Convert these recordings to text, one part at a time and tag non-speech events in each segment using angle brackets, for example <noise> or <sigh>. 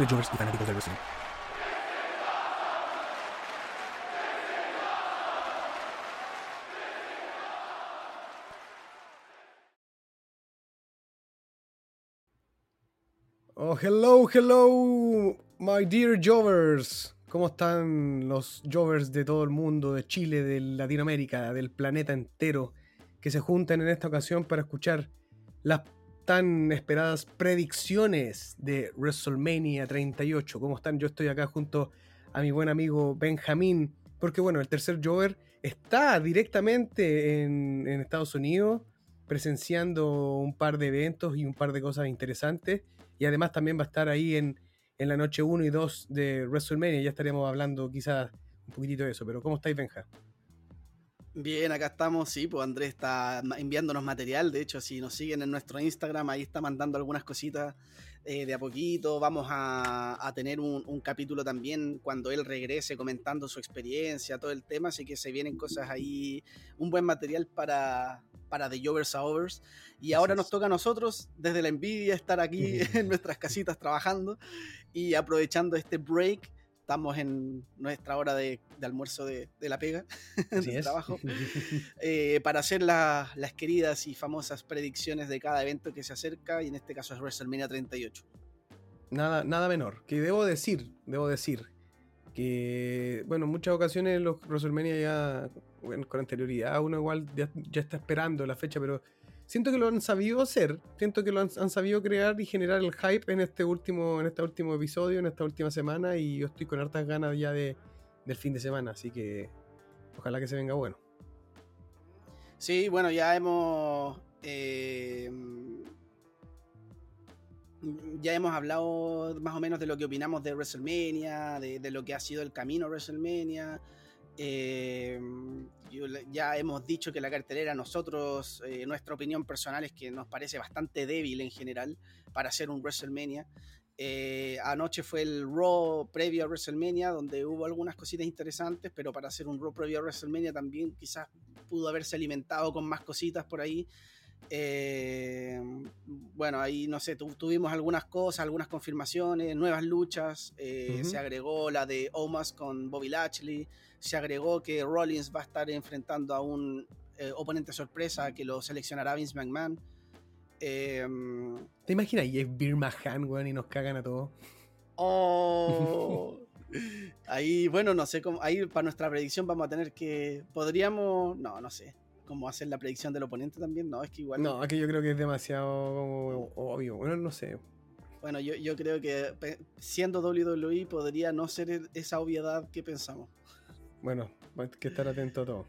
Simples jovers y fanáticos del. Oh, hello, hello, my dear Jovers. ¿Cómo están los Jovers de todo el mundo, de Chile, de Latinoamérica, del planeta entero, que se juntan en esta ocasión para escuchar las tan esperadas predicciones de WrestleMania 38? ¿Cómo están? Yo estoy acá junto a mi buen amigo Benjamín, porque bueno, el tercer Jover está directamente en, Estados Unidos presenciando un par de eventos y un par de cosas interesantes. Y además también va a estar ahí en, en la noche 1 y 2 de WrestleMania. Ya estaremos hablando quizás un poquitito de eso. Pero ¿cómo estáis, Benja? Bien, acá estamos, sí, pues Andrés está enviándonos material, de hecho, si nos siguen en nuestro Instagram, ahí está mandando algunas cositas eh, de a poquito, vamos a, a tener un, un capítulo también cuando él regrese comentando su experiencia, todo el tema, así que se vienen cosas ahí, un buen material para, para The Jovers a Overs, y ahora nos toca a nosotros, desde la envidia, estar aquí <laughs> en nuestras casitas trabajando y aprovechando este break. Estamos en nuestra hora de, de almuerzo de, de la pega, <laughs> es. trabajo <laughs> eh, para hacer la- las queridas y famosas predicciones de cada evento que se acerca, y en este caso es WrestleMania 38. nada, nada menor. Que debo decir, debo decir que, bueno, en muchas ocasiones los WrestleMania ya, bueno, con anterioridad, uno igual ya, ya está esperando la fecha, pero siento que lo han sabido hacer, siento que lo han, sabido crear y generar el hype en este último, en este último episodio, en esta última semana, y yo estoy con hartas ganas ya de, del fin de semana, así que ojalá que se venga bueno. Sí, bueno, ya hemos. eh, ya hemos hablado más o menos de lo que opinamos de WrestleMania, de, de lo que ha sido el camino a WrestleMania. eh, yo ya hemos dicho que la cartelera, nosotros, eh, nuestra opinión personal es que nos parece bastante débil en general para hacer un WrestleMania. Eh, anoche fue el Raw previo a WrestleMania, donde hubo algunas cositas interesantes, pero para hacer un Raw previo a WrestleMania también quizás pudo haberse alimentado con más cositas por ahí. Eh, bueno, ahí no sé, tu- tuvimos algunas cosas, algunas confirmaciones, nuevas luchas. eh, Ujú. Se agregó la de Omas con Bobby Lashley. Se agregó que Rollins va a estar enfrentando a un eh, oponente sorpresa que lo seleccionará Vince McMahon. Eh, ¿Te imaginas? Y es Mahan, weón, y nos cagan a todos. Oh. <laughs> Ahí, bueno, no sé cómo. Ahí para nuestra predicción vamos a tener que. Podríamos. No, no sé. ¿Cómo hacer la predicción del oponente también? No, es que igual. No, aquí yo creo que es demasiado como obvio. Bueno, no sé. Bueno, yo, yo creo que siendo WWE podría no ser e- esa obviedad que pensamos. Bueno, hay que estar atento a todo.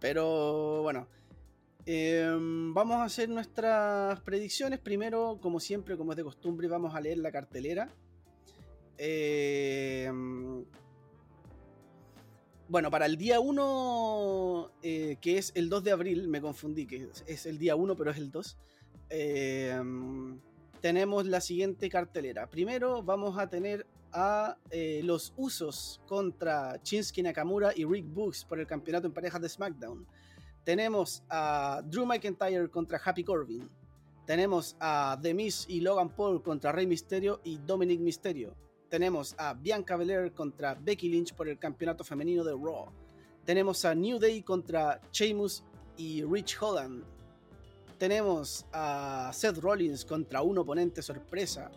Pero bueno. em, vamos a hacer nuestras predicciones. Primero, como siempre, como es de costumbre, vamos a leer la cartelera. Em, bueno, para el día 1, eh, que es el 2 de abril, me confundí, que es- el día 1, pero es el 2. em, tenemos la siguiente cartelera. Primero vamos a tener a eh, los Usos contra Shinsuke Nakamura y Rick Books por el campeonato en parejas de SmackDown. Tenemos a Drew McIntyre contra Happy Corbin. Tenemos a The Miz y Logan Paul contra Rey Mysterio y Dominic Mysterio. Tenemos a Bianca Belair contra Becky Lynch por el campeonato femenino de Raw. Tenemos a New Day contra Sheamus y Rich Holland. Tenemos a Seth Rollins contra un oponente sorpresa.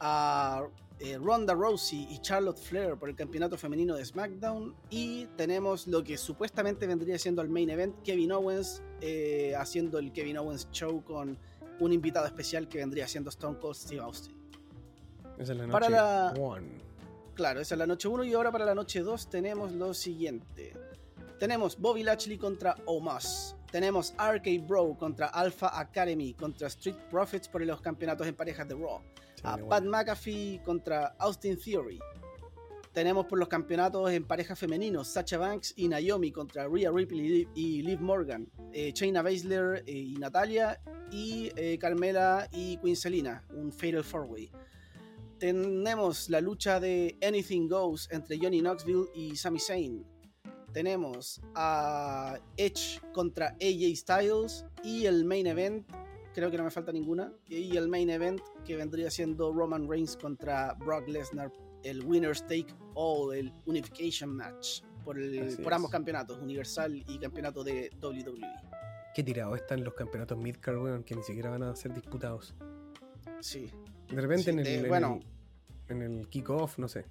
A eh, Ronda Rousey y Charlotte Flair por el campeonato femenino de SmackDown. Y tenemos lo que supuestamente vendría siendo el main event, Kevin Owens eh, haciendo el Kevin Owens Show con un invitado especial que vendría siendo Stone Cold Steve Austin. Esa es la noche Para la- one. Claro, esa es la noche 1 y ahora para la noche 2 tenemos lo siguiente. Tenemos Bobby Lashley contra Omos. Tenemos RK Bro contra Alpha Academy contra Street Profits por los campeonatos en parejas de Raw. A Pat McAfee contra Austin Theory. Tenemos por los campeonatos en parejas femeninos Sacha Banks y Naomi contra Rhea Ripley y Liv Morgan. Eh, Shayna Baszler eh, y Natalia. Y eh, Carmela y Queen Selina, un Fatal Four Way. Tenemos la lucha de Anything Goes entre Johnny Knoxville y Sami Zayn tenemos a Edge contra AJ Styles y el main event, creo que no me falta ninguna, y el main event que vendría siendo Roman Reigns contra Brock Lesnar, el Winner's Take All, el Unification Match, por, por ambos campeonatos, Universal y campeonato de WWE. Qué tirado están los campeonatos Midcard, que ni siquiera van a ser disputados. Sí. De repente en, el, bueno, en el kickoff, no sé.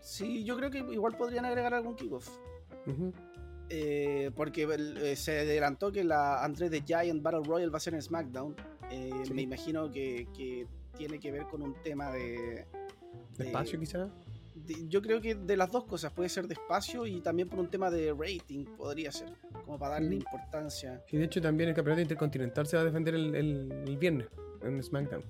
Sí, yo creo que igual podrían agregar algún kickoff. Eh, porque eh, se adelantó que la Andrés de Giant Battle Royale va a ser en SmackDown. Eh, me imagino que, tiene que ver con un tema de. ¿De espacio, quizás? Yo creo que de las dos cosas, puede ser de espacio y también por un tema de rating, podría ser, como para darle importancia. Y de hecho, también el campeonato intercontinental se va a defender el, el viernes en SmackDown.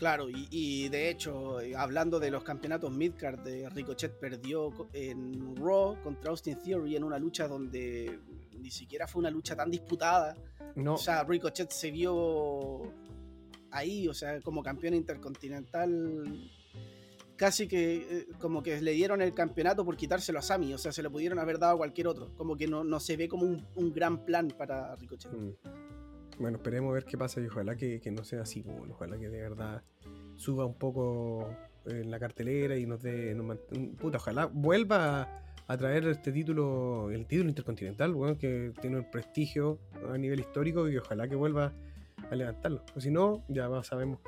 Claro, y, de hecho, eh, hablando de los campeonatos Midcard, de Ricochet perdió en Raw contra Austin Theory en una lucha donde ni siquiera fue una lucha tan disputada. No. O sea, Ricochet se vio ahí, o sea, como campeón intercontinental, casi que eh, como que le dieron el campeonato por quitárselo a Sami, o sea, se lo pudieron haber dado a cualquier otro. Como que no, se ve como un, gran plan para Ricochet. Mm. Bueno, esperemos a ver qué pasa y ojalá que, no sea así, bueno, ojalá que de verdad suba un poco en la cartelera y nos dé. puta, ojalá vuelva a, traer este título, el título intercontinental, bueno, que tiene el prestigio a nivel histórico y ojalá que vuelva a levantarlo. O si no, ya sabemos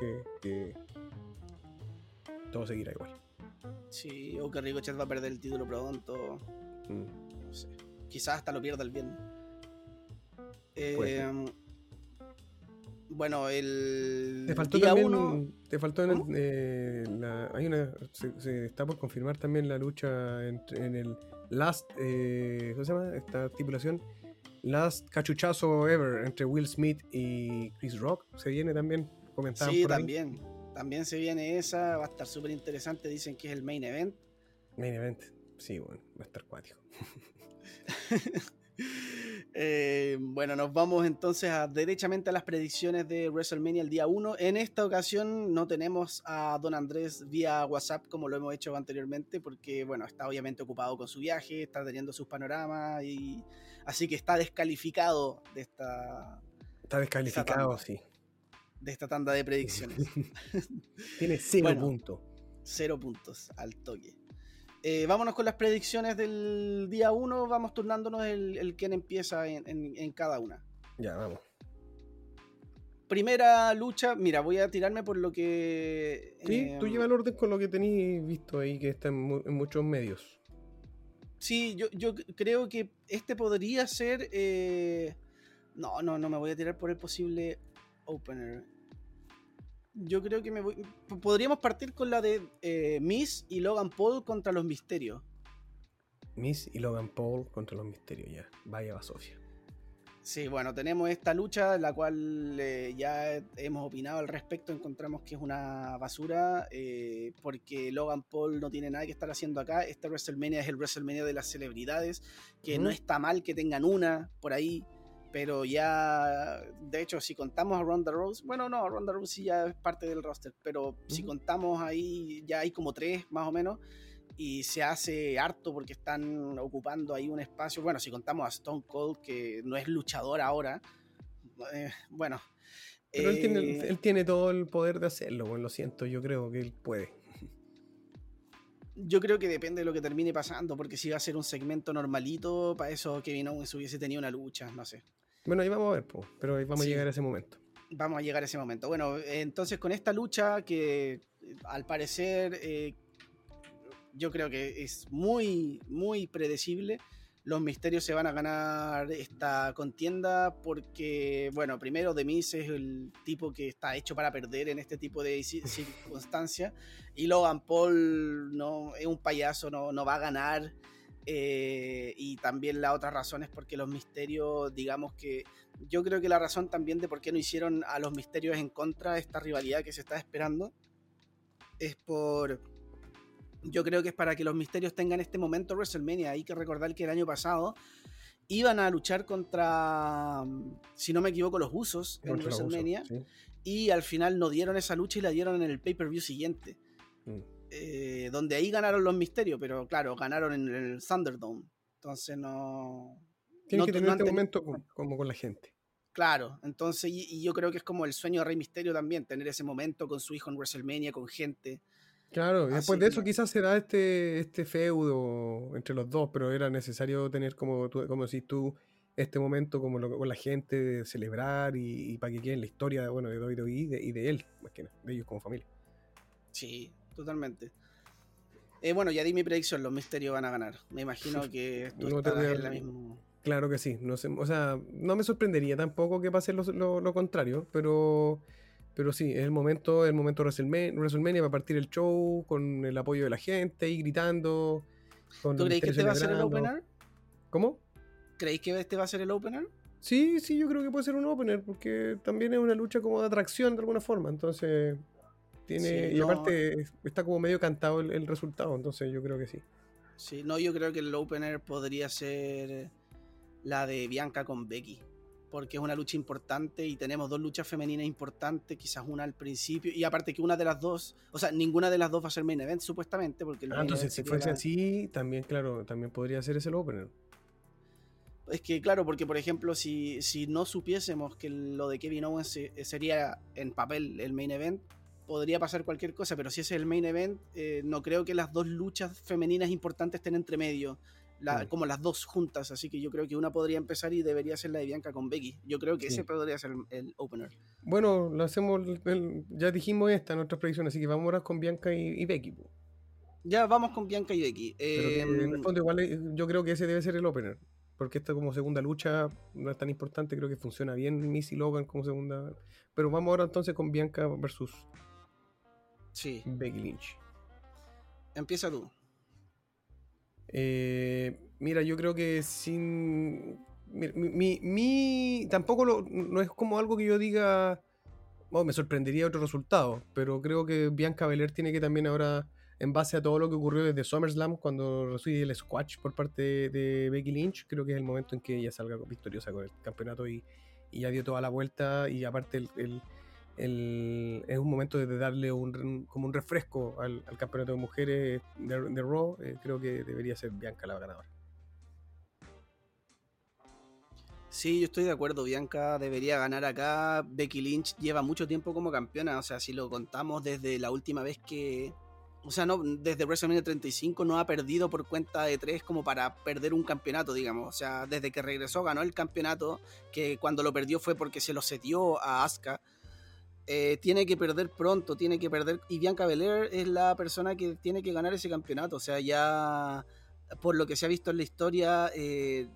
que, todo seguirá igual. Sí, o que Ricochet va a perder el título pronto. Mm. No sé. Quizás hasta lo pierda el viernes. Eh, bueno, el. Te faltó día también. Te faltó en el, eh, la, hay una. Se, está por confirmar también la lucha en, en el Last. Eh, ¿Cómo se llama? Esta estipulación. Last cachuchazo ever entre Will Smith y Chris Rock. Se viene también. Comentaban sí, también. También se viene esa. Va a estar súper interesante. Dicen que es el main event. Main event. Sí, bueno, va a estar cuático. <laughs> Eh, bueno, nos vamos entonces a, derechamente a las predicciones de WrestleMania el día 1. En esta ocasión no tenemos a Don Andrés vía WhatsApp como lo hemos hecho anteriormente, porque bueno, está obviamente ocupado con su viaje, está teniendo sus panoramas y así que está descalificado de esta. Está descalificado, sí. De esta tanda de predicciones. <laughs> Tiene cero puntos. Cero puntos al toque. Eh, vámonos con las predicciones del día 1. Vamos turnándonos el, el quien empieza en, cada una. Ya, vamos. Primera lucha, mira, voy a tirarme por lo que. Sí, tú em, lleva el orden con lo que tenéis visto ahí, que está en, muchos medios. Sí, yo, yo, creo que este podría ser. Eh, no, no, no me voy a tirar por el posible opener yo creo que me voy. Podríamos partir con la de eh, Miss y Logan Paul contra los misterios. Miss y Logan Paul contra los misterios, ya. Vaya va Sofía. Sí, bueno, tenemos esta lucha, la cual eh, ya hemos opinado al respecto, encontramos que es una basura, eh, porque Logan Paul no tiene nada que estar haciendo acá. Este WrestleMania es el WrestleMania de las celebridades, que no está mal que tengan una por ahí. Pero ya, de hecho, si contamos a Ronda Rose, bueno, no, Ronda Rose sí ya es parte del roster, pero si contamos ahí, ya hay como tres más o menos, y se hace harto porque están ocupando ahí un espacio. Bueno, si contamos a Stone Cold, que no es luchador ahora, eh, bueno. Pero él, tiene, eh, él, tiene, todo el poder de hacerlo, bueno, lo siento, yo creo que él puede. Yo creo que depende de lo que termine pasando, porque si va a ser un segmento normalito, para eso Kevin Owens hubiese tenido una lucha, no sé. Bueno, ahí vamos a ver, pero ahí vamos a llegar a ese momento. Vamos a llegar a ese momento. Bueno, entonces con esta lucha que al parecer eh, yo creo que es muy, muy predecible. Los misterios se van a ganar esta contienda porque, bueno, primero Demis es el tipo que está hecho para perder en este tipo de circunstancias y Logan Paul no, es un payaso, no, no va a ganar Eh, y también la otra razón es porque los misterios, digamos que yo creo que la razón también de por qué no hicieron a los misterios en contra de esta rivalidad que se está esperando es por... Yo creo que es para que los misterios tengan este momento WrestleMania. Hay que recordar que el año pasado iban a luchar contra, si no me equivoco, los usos en WrestleMania. Y al final no dieron esa lucha y la dieron en el pay-per-view siguiente. Mm. Eh, donde ahí ganaron los misterios, pero claro, ganaron en el Thunderdome. Entonces no. Tienes que tener este momento como con la gente. Claro, entonces, y, yo creo que es como el sueño de Rey Misterio también, tener ese momento con su hijo en WrestleMania, con gente. Claro, y después de eso quizás se da este, este feudo entre los dos, pero era necesario tener como, como decís tú, este momento como con la gente de celebrar y, para que quede la historia bueno, de WWE y de, y de él, más que nada, de ellos como familia. Sí, totalmente. Eh, bueno, ya di mi predicción, los misterios van a ganar. Me imagino <laughs> que tú estarás en la misma... Claro que sí. No sé, o sea, no me sorprendería tampoco que pase lo, lo, contrario, pero, pero sí, es el momento, el momento de WrestleMania, va a partir el show con el apoyo de la gente y gritando. ¿Tú crees que este va a ser el opener? ¿Cómo? ¿Creéis que este va a ser el opener? Sí, sí, yo creo que puede ser un opener, porque también es una lucha como de atracción de alguna forma, entonces tiene, y aparte está como medio cantado el, resultado, entonces yo creo que sí. Sí, no, yo creo que el opener podría ser la de Bianca con Becky, porque es una lucha importante y tenemos dos luchas femeninas importantes, quizás una al principio, y aparte que una de las dos, o sea, ninguna de las dos va a ser main event supuestamente, porque... Ah, entonces si fuese así, también, claro, también podría ser ese el opener. Es que claro, porque por ejemplo, si, si no supiésemos que lo de Kevin Owens sería en papel el main event, podría pasar cualquier cosa, pero si es el main event, eh, no creo que las dos luchas femeninas importantes estén entre medio, mm. como las dos juntas, así que yo creo que una podría empezar y debería ser la de Bianca con Becky. Yo creo que ese podría ser el, opener. Bueno, lo hacemos, ya dijimos esta en nuestras predicciones, así que vamos ahora con Bianca y, Becky. Ya vamos con Bianca y Becky. en el fondo igual eh, yo creo que ese debe ser el opener porque esta como segunda lucha no es tan importante, creo que funciona bien Missy Logan como segunda. Pero vamos ahora entonces con Bianca versus Sí. Becky Lynch. Empieza tú. Eh, mira, yo creo que sin. Mi, mi, tampoco no es como algo que yo diga. Oh, me sorprendería otro resultado, pero creo que Bianca Belair tiene que también ahora, en base a todo lo que ocurrió desde SummerSlam, cuando recibe el squash por parte de Becky Lynch, creo que es el momento en que ella salga victoriosa con el campeonato y, ya dio toda la vuelta. Y aparte, el es un momento de darle un, como un refresco al, campeonato de mujeres de, Raw. Eh, creo que debería ser Bianca la ganadora. Sí, yo estoy de acuerdo. Bianca debería ganar acá. Becky Lynch lleva mucho tiempo como campeona. O sea, si lo contamos desde la última vez que. O sea, no, desde WrestleMania 35 no ha perdido por cuenta de tres como para perder un campeonato, digamos. O sea, desde que regresó ganó el campeonato, que cuando lo perdió fue porque se lo cedió a Asuka eh, tiene que perder pronto, tiene que perder. Y Bianca Belair es la persona que tiene que ganar ese campeonato. O sea, ya por lo que se ha visto en la historia, eh,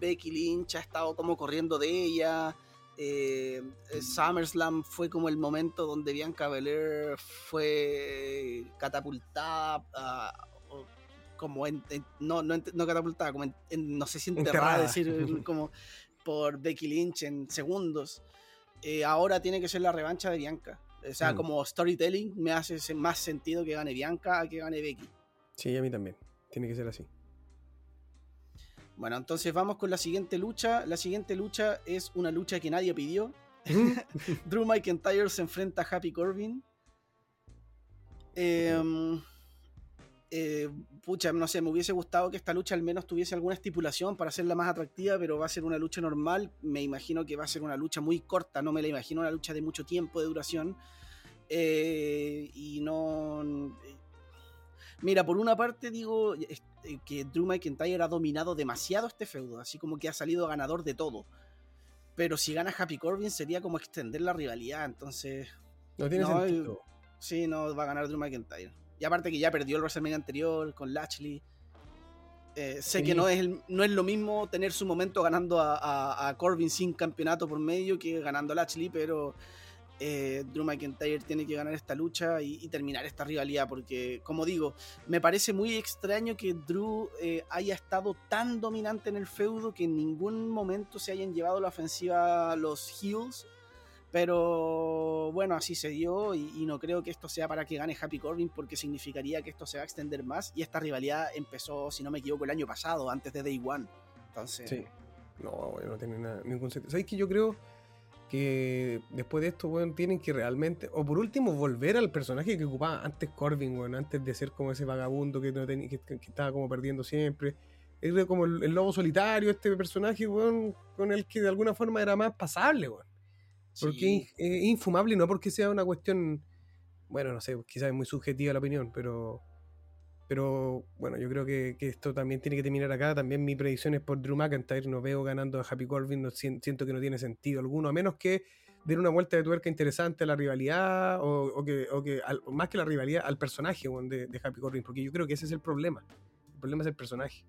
Becky Lynch ha estado como corriendo de ella. Eh, SummerSlam fue como el momento donde Bianca Belair fue catapultada. como en, no, no, no, catapultada, como no sé si enterrada, decir, <laughs> como por Becky Lynch en segundos. Eh, ahora tiene que ser la revancha de Bianca. O sea, mm. como storytelling me hace más sentido que gane Bianca a que gane Becky. Sí, a mí también. Tiene que ser así. Bueno, entonces vamos con la siguiente lucha. La siguiente lucha es una lucha que nadie pidió. <laughs> Drew McIntyre se enfrenta a Happy Corbin. Eh, eh, pucha, no sé, me hubiese gustado que esta lucha al menos tuviese alguna estipulación para hacerla más atractiva, pero va a ser una lucha normal. Me imagino que va a ser una lucha muy corta, no me la imagino una lucha de mucho tiempo de duración. Eh, y no. Eh, mira, por una parte digo que Drew McIntyre ha dominado demasiado este feudo, así como que ha salido ganador de todo. Pero si gana Happy Corbin sería como extender la rivalidad, entonces. No tiene sentido. Sí, no va a ganar Drew McIntyre. Y aparte que ya perdió el WrestleMania anterior con Lashley. Eh, sé que no es, no es lo mismo tener su momento ganando a, Corbin sin campeonato por medio que ganando a Lashley, pero eh, Drew McIntyre tiene que ganar esta lucha y, terminar esta rivalidad, porque como digo, me parece muy extraño que Drew eh, haya estado tan dominante en el feudo que en ningún momento se hayan llevado la ofensiva los Heels. Pero bueno, así se dio y, no creo que esto sea para que gane Happy Corbin porque significaría que esto se va a extender más y esta rivalidad empezó, si no me equivoco, el año pasado, antes de Day One. Entonces... Sí. No, no tiene ningún sentido. ¿Sabes que yo creo que después de esto, weón, tienen que realmente, o por último, volver al personaje que ocupaba antes Corbin, weón, antes de ser como ese vagabundo que, no tenía, que, estaba como perdiendo siempre. Era como el, lobo solitario, este personaje, weón, con el que de alguna forma era más pasable, weón. Porque es infumable no porque sea una cuestión, bueno, no sé, quizás es muy subjetiva la opinión, pero pero bueno, yo creo que, esto también tiene que terminar acá. También mi predicción es por Drew McIntyre. No veo ganando a Happy Corbin. No, siento que no tiene sentido alguno. A menos que den una vuelta de tuerca interesante a la rivalidad. O, que, o que más que la rivalidad, al personaje de, de, Happy Corbin. Porque yo creo que ese es el problema. El problema es el personaje.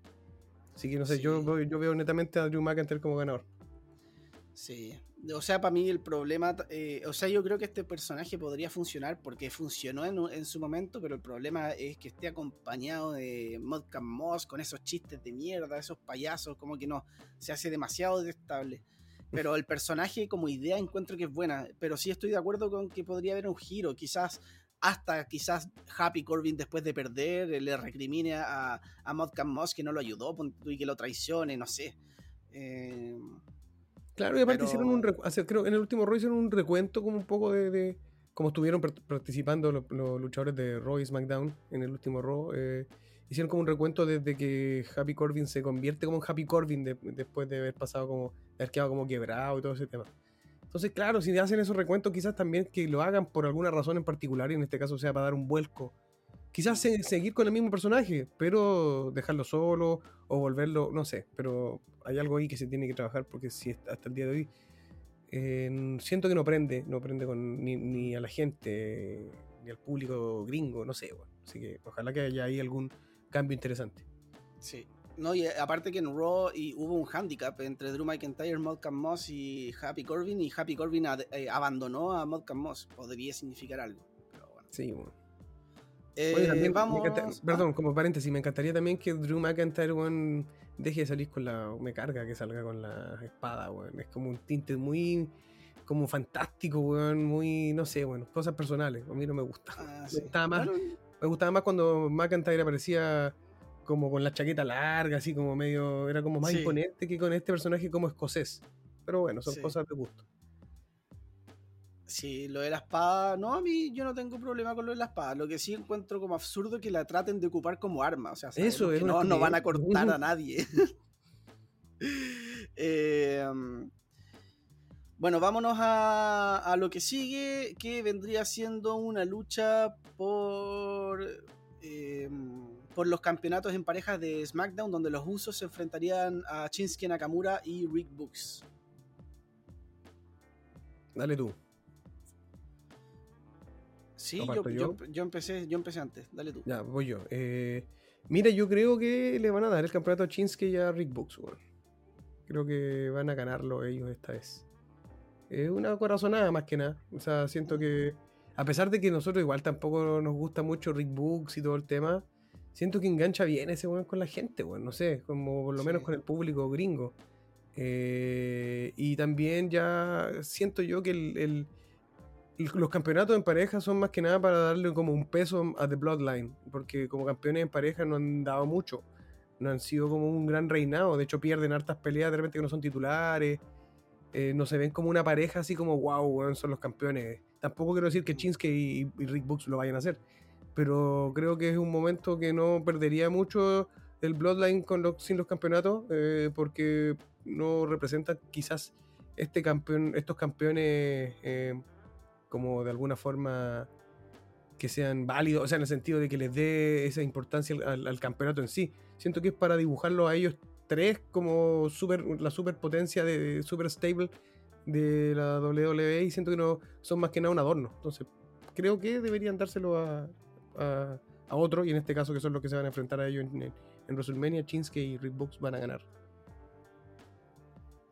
Así que no sé, yo, yo veo netamente a Drew McIntyre como ganador. Sí, o sea, para mí el problema, eh, o sea, yo creo que este personaje podría funcionar porque funcionó en, su momento, pero el problema es que esté acompañado de Modcam Moss con esos chistes de mierda, esos payasos, como que no, se hace demasiado detestable. Pero el personaje como idea encuentro que es buena, pero sí estoy de acuerdo con que podría haber un giro, quizás hasta quizás Happy Corbin después de perder le recrimine a, a Modcam Moss que no lo ayudó y que lo traicione, no sé. Eh, Claro, y aparte hicieron un creo en el último Raw hicieron un recuento como un poco de, de como estuvieron participando los, luchadores de Raw y SmackDown en el último Raw. Eh, hicieron como un recuento desde que Happy Corbin se convierte como en Happy Corbin después de haber pasado como, de haber quedado como quebrado y todo ese tema. Entonces, claro, si hacen esos recuentos, quizás también que lo hagan por alguna razón en particular, y en este caso sea para dar un vuelco quizás seguir con el mismo personaje, pero dejarlo solo o volverlo, no sé, pero hay algo ahí que se tiene que trabajar porque si hasta el día de hoy eh, siento que no prende, no prende con ni, a la gente, ni al público gringo, no sé, bueno. así que ojalá que haya ahí algún cambio interesante. Sí. No, y aparte que en Raw y hubo un handicap entre Drew McIntyre, Malcolm Moss y Happy Corbin, y Happy Corbin eh, abandonó a Malcolm Moss. Podría significar algo. Pero bueno. Sí, bueno. Eh, vamos... perdón, como paréntesis, me encantaría también que Drew McIntyre, deje de salir con la. Me carga que salga con la espada, Es como un tinte muy. Como fantástico, Muy. No sé, bueno, cosas personales. A mí no me gusta. Ah, me, gustaba más, me gustaba más cuando McIntyre aparecía como con la chaqueta larga, así como medio. Era como más imponente que con este personaje como escocés. Pero bueno, son cosas de gusto. Sí, lo de la espada, no, a mí yo no tengo problema con lo de la espada. Lo que sí encuentro como absurdo que la traten de ocupar como arma. O sea, Eso es no, no van a cortar a <laughs> nadie. <laughs> Em, bueno, vámonos a, lo que sigue, que vendría siendo una lucha por, em, por los campeonatos en parejas de SmackDown, donde los usos se enfrentarían a Shinsuke Nakamura y Rick Books. Dale tú. Sí, yo, empecé, yo empecé antes. Dale tú. Ya, voy yo. Eh, mira, yo creo que le van a dar el campeonato a Chinsky y a Rick Books, Creo que van a ganarlo ellos esta vez. Es una corazonada más que nada. O sea, siento que. A pesar de que nosotros igual tampoco nos gusta mucho Rick Books y todo el tema, siento que engancha bien ese weón con la gente, weón. No sé, como por lo menos con el público gringo. Eh, y también ya siento yo que el los campeonatos en pareja son más que nada para darle como un peso a The Bloodline, porque como campeones en pareja no han dado mucho, no han sido como un gran reinado, de hecho pierden hartas peleas de repente que no son titulares, eh, no se ven como una pareja así como wow, son los campeones. Tampoco quiero decir que Chinske y, Rick Books lo vayan a hacer, pero creo que es un momento que no perdería mucho el Bloodline con los, sin los campeonatos, eh, porque no representan quizás este campeón, estos campeones eh, como de alguna forma que sean válidos, o sea, en el sentido de que les dé esa importancia al, campeonato en sí. Siento que es para dibujarlo a ellos tres como super, la superpotencia de super stable de la WWE y siento que no son más que nada un adorno. Entonces, creo que deberían dárselo a, a, otro y en este caso que son los que se van a enfrentar a ellos en, en, WrestleMania, Chinske y Rick Books van a ganar.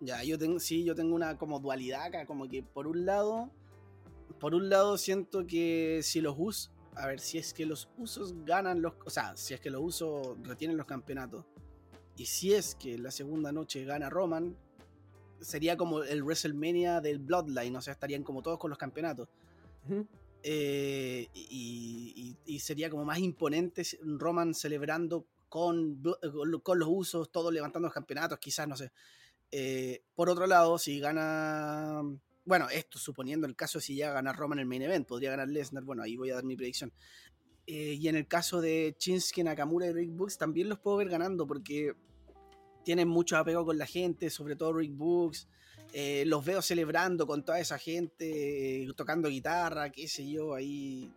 Ya, yo tengo, sí, yo tengo una como dualidad acá, como que por un lado por un lado siento que si los usos, a ver, si es que los usos ganan los, o sea, si es que los usos retienen los campeonatos, y si es que la segunda noche gana Roman, sería como el WrestleMania del Bloodline, o sea, estarían como todos con los campeonatos. Eh, y, y- y sería como más imponente Roman celebrando con, con los usos, todos levantando los campeonatos, quizás, no sé. Eh, por otro lado, si gana. Bueno, esto suponiendo el caso si ya gana Roman el main event, podría ganar Lesnar, bueno, ahí voy a dar mi predicción. Eh, y en el caso de Shinsuke Nakamura y Rick Books, también los puedo ver ganando porque tienen mucho apego con la gente, sobre todo Rick Books. Eh, los veo celebrando con toda esa gente, tocando guitarra, qué sé yo, ahí.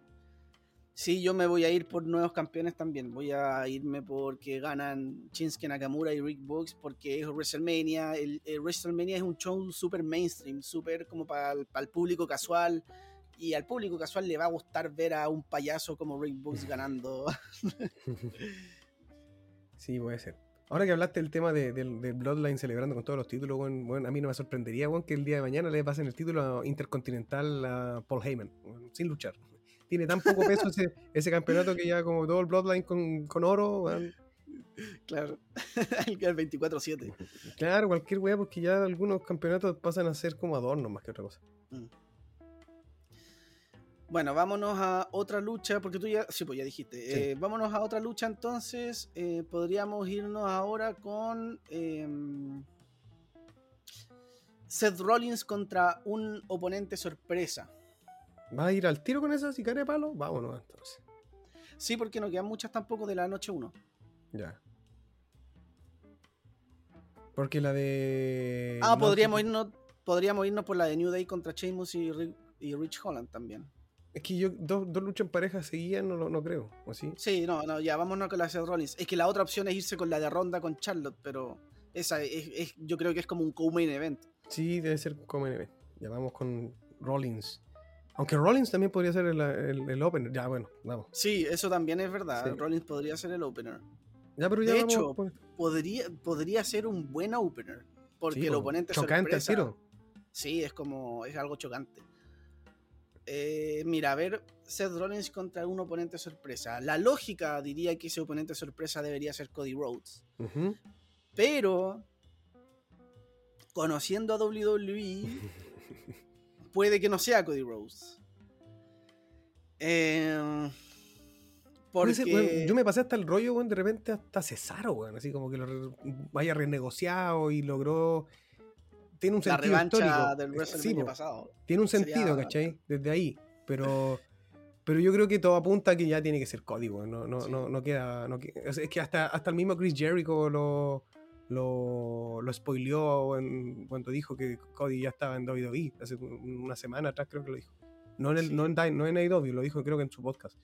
Sí, yo me voy a ir por nuevos campeones también. Voy a irme porque ganan Shinsuke Nakamura y Rick Books porque es WrestleMania. El, WrestleMania es un show súper mainstream, súper como para el público casual. Y al público casual le va a gustar ver a un payaso como Rick Books ganando. <laughs> Sí, puede ser. Ahora que hablaste del tema de- Bloodline celebrando con todos los títulos, weón, a mí no me sorprendería que el día de mañana le pasen el título intercontinental a Paul Heyman, sin luchar. Tiene tan poco peso ese, ese campeonato que ya como todo el Bloodline con, con oro, claro. <laughs> el 24-7. claro, cualquier weá, porque ya algunos campeonatos pasan a ser como adornos más que otra cosa. Bueno, vámonos a otra lucha, porque tú ya, sí, pues ya dijiste. Sí. Eh, vámonos a otra lucha entonces. eh, podríamos irnos ahora con em, Seth Rollins contra un oponente sorpresa. ¿Vas a ir al tiro con esa sicaria de palo? Vámonos entonces. Sí, porque no quedan muchas tampoco de la noche 1. Ya. Porque la de. Ah, no, podríamos que- irnos, podríamos irnos por la de New Day contra Sheamus y, y Rich Holland también. Es que yo, dos, dos luchas en pareja seguidas no, no creo, ¿o sí? Sí, no, no, ya vámonos con la de Rollins. Es que la otra opción es irse con la de Ronda con Charlotte, pero esa es, es- yo creo que es como un co-main event. Sí, debe ser como NB. Ya vamos con Rollins. Aunque Rollins también podría ser el, el, el opener. Ya, bueno, vamos. Sí, eso también es verdad. Sí. Rollins podría ser el opener. Ya, pero ya De vamos hecho, con- Podría, podría ser un buen opener. Porque Sí, el po, oponente chocante sorpresa. tiro. Sí, es como. es algo chocante. Eh, mira, a ver, Seth Rollins contra un oponente sorpresa. La lógica diría que ese oponente sorpresa debería ser Cody Rhodes. Pero. Conociendo a WWE. <laughs> puede que no sea Cody Rhodes. Eh, porque. yo me pasé hasta el rollo, weón, de repente hasta Cesaro, weón. Así como que lo vaya renegociado y logró. Tiene un la sentido revancha histórico. del Sí, WrestleMania po. pasado. Tiene un Sería- sentido, ¿cachai? Desde ahí. Pero. <laughs> Pero yo creo que todo apunta a que ya tiene que ser Cody, weón. No, no, Sí. no, no queda. no es que hasta, hasta el mismo Chris Jericho lo. Lo, lo spoileó en- cuando dijo que Cody ya estaba en WWE hace un- una semana atrás creo que lo dijo no en, el, Sí. no en, no en lo dijo creo que en su podcast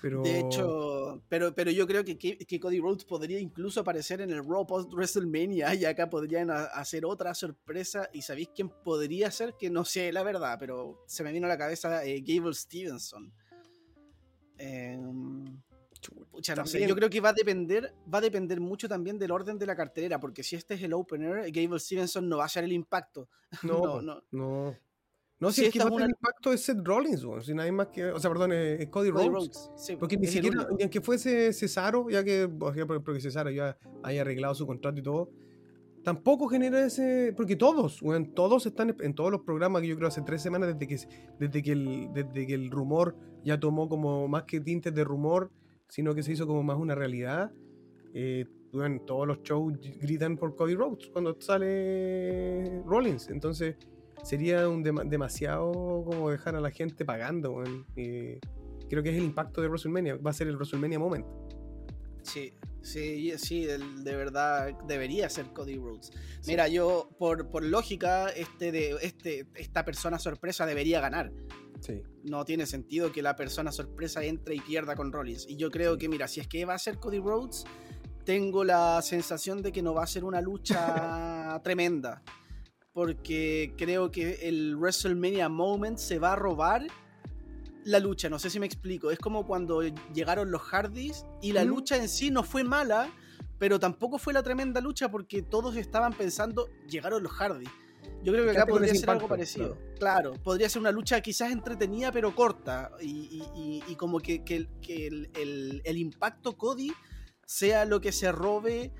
pero De hecho, pero, pero yo creo que, que, Cody Rhodes podría incluso aparecer en el Raw post WrestleMania y acá podrían a- hacer otra sorpresa. ¿Y sabéis quién podría ser? Que no sé la verdad, pero se me vino a la cabeza eh, Gable Stevenson. Em, pucha, no sé, también- yo creo que va a depender, va a depender mucho también del orden de la cartelera, porque si este es el opener, Gable Stevenson no va a ser el impacto. <laughs> no, no, no. no no Si si es que va a tener una- impacto es Seth Rollins weón, si nadie más que o sea perdón eh, es Cody, Cody Rhodes Rhodes, sí, Porque ni el siquiera, aunque fuese Cesaro, ya que, o porque Cesaro ya haya arreglado su contrato y todo, tampoco genera ese. Porque todos, weón, todos están en todos los programas que yo creo hace tres semanas, desde que, desde que, el, desde que el rumor ya tomó como más que tintes de rumor, sino que se hizo como más una realidad. Eh, weón, todos los shows gritan por Cody Rhodes cuando sale Rollins. Entonces sería un dema- demasiado como dejar a la gente pagando. Eh, creo que es el impacto de WrestleMania, va a ser el WrestleMania Moment. Sí, sí, sí, de verdad debería ser Cody Rhodes. Mira, yo por, por lógica, este de este, esta persona sorpresa debería ganar. Sí. No tiene sentido que la persona sorpresa entre y pierda con Rollins. Y yo creo que, mira, si es que va a ser Cody Rhodes, tengo la sensación de que no va a ser una lucha <laughs> tremenda. Porque creo que el WrestleMania Moment se va a robar la lucha. No sé si me explico. Es como cuando llegaron los Hardys y la Mm. lucha en sí no fue mala, pero tampoco fue la tremenda lucha porque todos estaban pensando, llegaron los Hardys. Yo creo que acá podría ser algo parecido. Claro. podría ser una lucha quizás entretenida pero corta. Y, y- y- y como que, que el- que el, el- el impacto Cody sea lo que se robe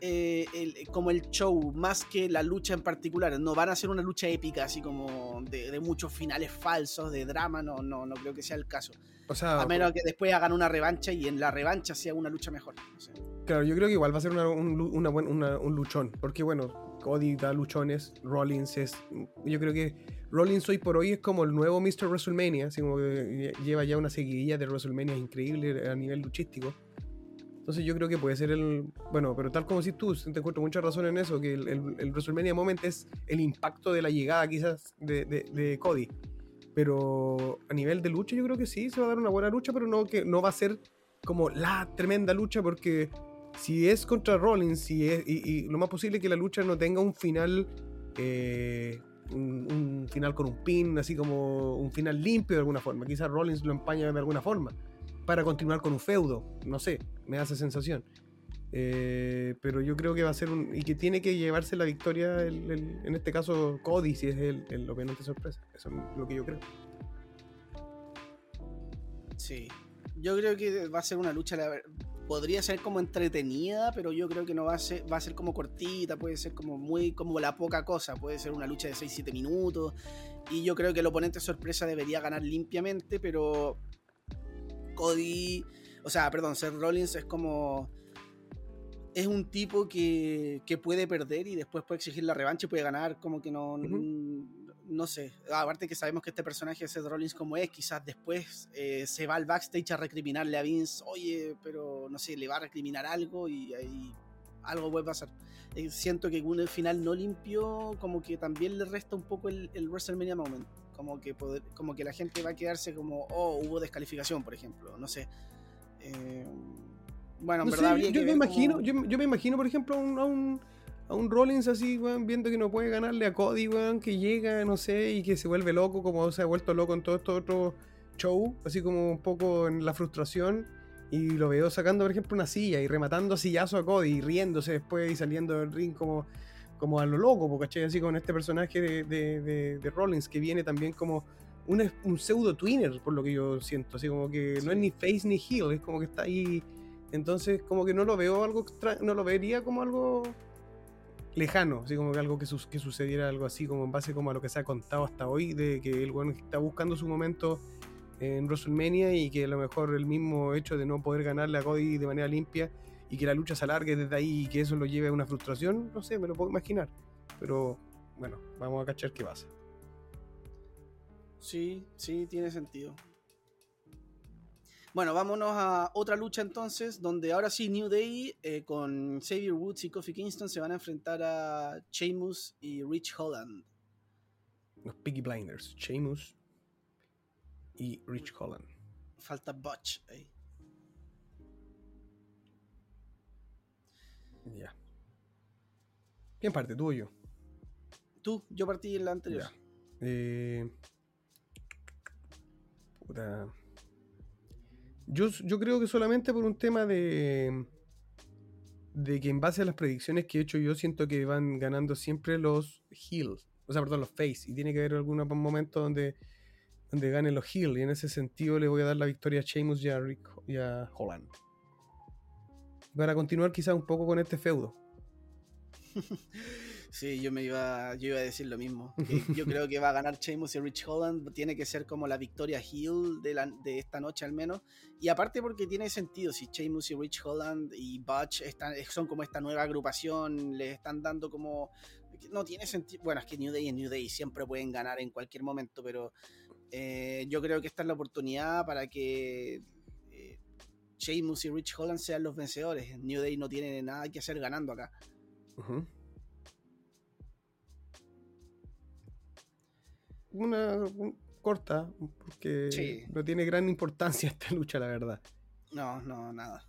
eh, el- como el show, más que la lucha en particular. No van a ser una lucha épica, así como de, de muchos finales falsos, de drama, no, no, no creo que sea el caso. O sea, A menos que después hagan una revancha y en la revancha sea una lucha mejor. no sé. claro, yo creo que igual va a ser una- un, lu- una buen- una- un luchón. Porque bueno, Cody da luchones, Rollins es. Yo creo que Rollins hoy por hoy es como el nuevo Mr. WrestleMania, así como lleva ya una seguidilla de WrestleMania increíble a nivel luchístico. Entonces yo creo que puede ser el... Bueno, pero tal como si tú, te encuentro mucha razón en eso, que el, el- el WrestleMania Moment es el impacto de la llegada quizás de, de- de Cody. Pero a nivel de lucha yo creo que sí, se va a dar una buena lucha, pero no, que no va a ser como la tremenda lucha porque si es contra Rollins si es, y, lo más posible que la lucha no tenga un final... eh, un, final con un pin, así como un final limpio de alguna forma. Quizás Rollins lo empaña de alguna forma para continuar con un feudo. No sé, me esa sensación. Eh, pero yo creo que va a ser un. Y que tiene que llevarse la victoria, el- en este caso, Cody, si es el, el obviamente sorpresa. Eso es lo que yo creo. Sí. Yo creo que va a ser una lucha, la podría ser como entretenida, pero yo creo que no va a ser, va a ser como cortita, puede ser como muy, como la poca cosa, puede ser una lucha de 6-7 minutos, y yo creo que el oponente sorpresa debería ganar limpiamente, pero Cody, o sea, perdón, Seth Rollins es como... Es un tipo que, que puede perder y después puede exigir la revancha y puede ganar, como que no. No sé, aparte que sabemos que este personaje de Seth Rollins como es, quizás después eh, se va al backstage a recriminarle a Vince, oye, pero no sé, le va a recriminar algo y ahí algo puede pasar. Eh, siento que el final no limpio, como que también le resta un poco el, el WrestleMania Moment. Como que, poder- como que la gente va a quedarse como, oh, hubo descalificación, por ejemplo, no sé. Eh, bueno, en No sé, verdad yo, me imagino, yo, yo me imagino, por ejemplo, a un, a un, a un Rollins así, weón, viendo que no puede ganarle a Cody, weón, que llega, no sé, y que se vuelve loco, como se ha vuelto loco en todo esto otro show, así como un poco en la frustración. Y lo veo sacando, por ejemplo, una silla y rematando a sillazo a Cody y riéndose después y saliendo del ring como, como a lo loco, porque ¿cachai? Así con este personaje de, de, de- de Rollins que viene también como un, un pseudo twinner, por lo que yo siento, así como que no es ni face ni heel, es como que está ahí. Entonces, como que no lo veo algo extra, no lo vería como algo lejano, así como que algo que, que sucediera algo así, como en base como a lo que se ha contado hasta hoy, de que el bueno está buscando su momento en WrestleMania y que a lo mejor el mismo hecho de no poder ganarle a Cody de manera limpia y que la lucha se alargue desde ahí y que eso lo lleve a una frustración, no sé, me lo puedo imaginar. Pero bueno, vamos a cachar qué pasa. Sí, sí, tiene sentido. Bueno, vámonos a otra lucha entonces, donde ahora sí New Day eh, con Xavier Woods y Kofi Kingston se van a enfrentar a Sheamus y Rich Holland. Los Piggy Blinders, Sheamus y Rich Holland. Falta Butch ahí. Ya. ¿Quién parte? ¿Tú o yo? Tú, yo partí en la anterior. Ya. Eh, puta. Yo, yo creo que solamente por un tema de. De que en base a las predicciones que he hecho, yo siento que van ganando siempre los heels. O sea, perdón, los face. Y tiene que haber algún momento donde, donde ganen los heels. Y en ese sentido le voy a dar la victoria a Sheamus y a, Rick, y a Holland. Para continuar quizás un poco con este feudo. <laughs> Sí, yo me iba, yo iba a decir lo mismo. que <laughs> yo creo que va a ganar Sheamus y Rich Holland. Tiene que ser como la victoria heel de, la- de esta noche al menos. Y aparte porque tiene sentido, si Sheamus y Rich Holland y Butch están, son como esta nueva agrupación, les están dando como... No tiene sentido. Bueno, es que New Day es New Day, siempre pueden ganar en cualquier momento, pero eh, yo creo que esta es la oportunidad para que eh, Sheamus y Rich Holland sean los vencedores. New Day no tiene nada que hacer ganando acá. Ujú. Una un- corta, porque Sí. no tiene gran importancia <laughs> esta lucha, la verdad. No, no, nada.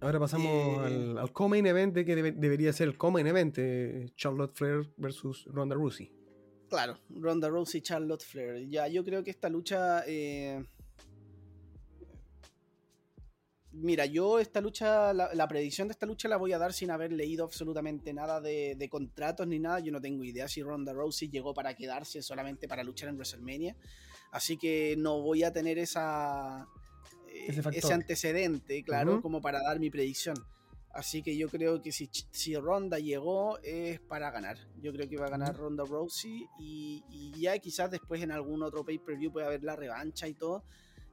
Ahora pasamos Eh. al, al co-main event, que debe- debería ser el co-main event, eh, Charlotte Flair versus Ronda Rousey. Claro, Ronda Rousey Charlotte Flair. Ya, yo creo que esta lucha. eh, Mira, yo esta lucha, la, la predicción de esta lucha la voy a dar sin haber leído absolutamente nada de, de contratos ni nada. Yo no tengo idea si Ronda Rousey llegó para quedarse solamente para luchar en WrestleMania. Así que no voy a tener esa, eh, Ese antecedente, claro, como para dar mi predicción. Así que yo creo que si, si Ronda llegó es para ganar. Yo creo que va a ganar Ronda Rousey y, y ya quizás después en algún otro pay-per-view puede haber la revancha y todo.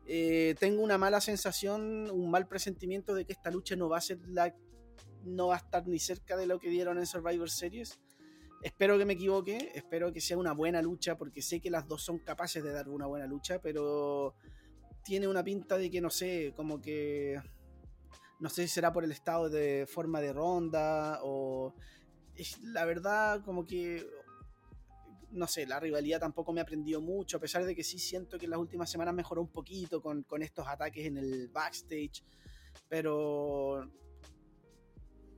Eh, tengo una mala sensación, un mal presentimiento de que esta lucha no va a ser la no va a estar ni cerca de lo que dieron en Survivor Series. Espero que me equivoque, espero que sea una buena lucha porque sé que las dos son capaces de dar una buena lucha, pero tiene una pinta de que no sé, como que no sé si será por el estado de forma de ronda o la verdad como que no sé, la rivalidad tampoco me ha aprendido mucho, a pesar de que sí siento que en las últimas semanas mejoró un poquito con, con estos ataques en el backstage, pero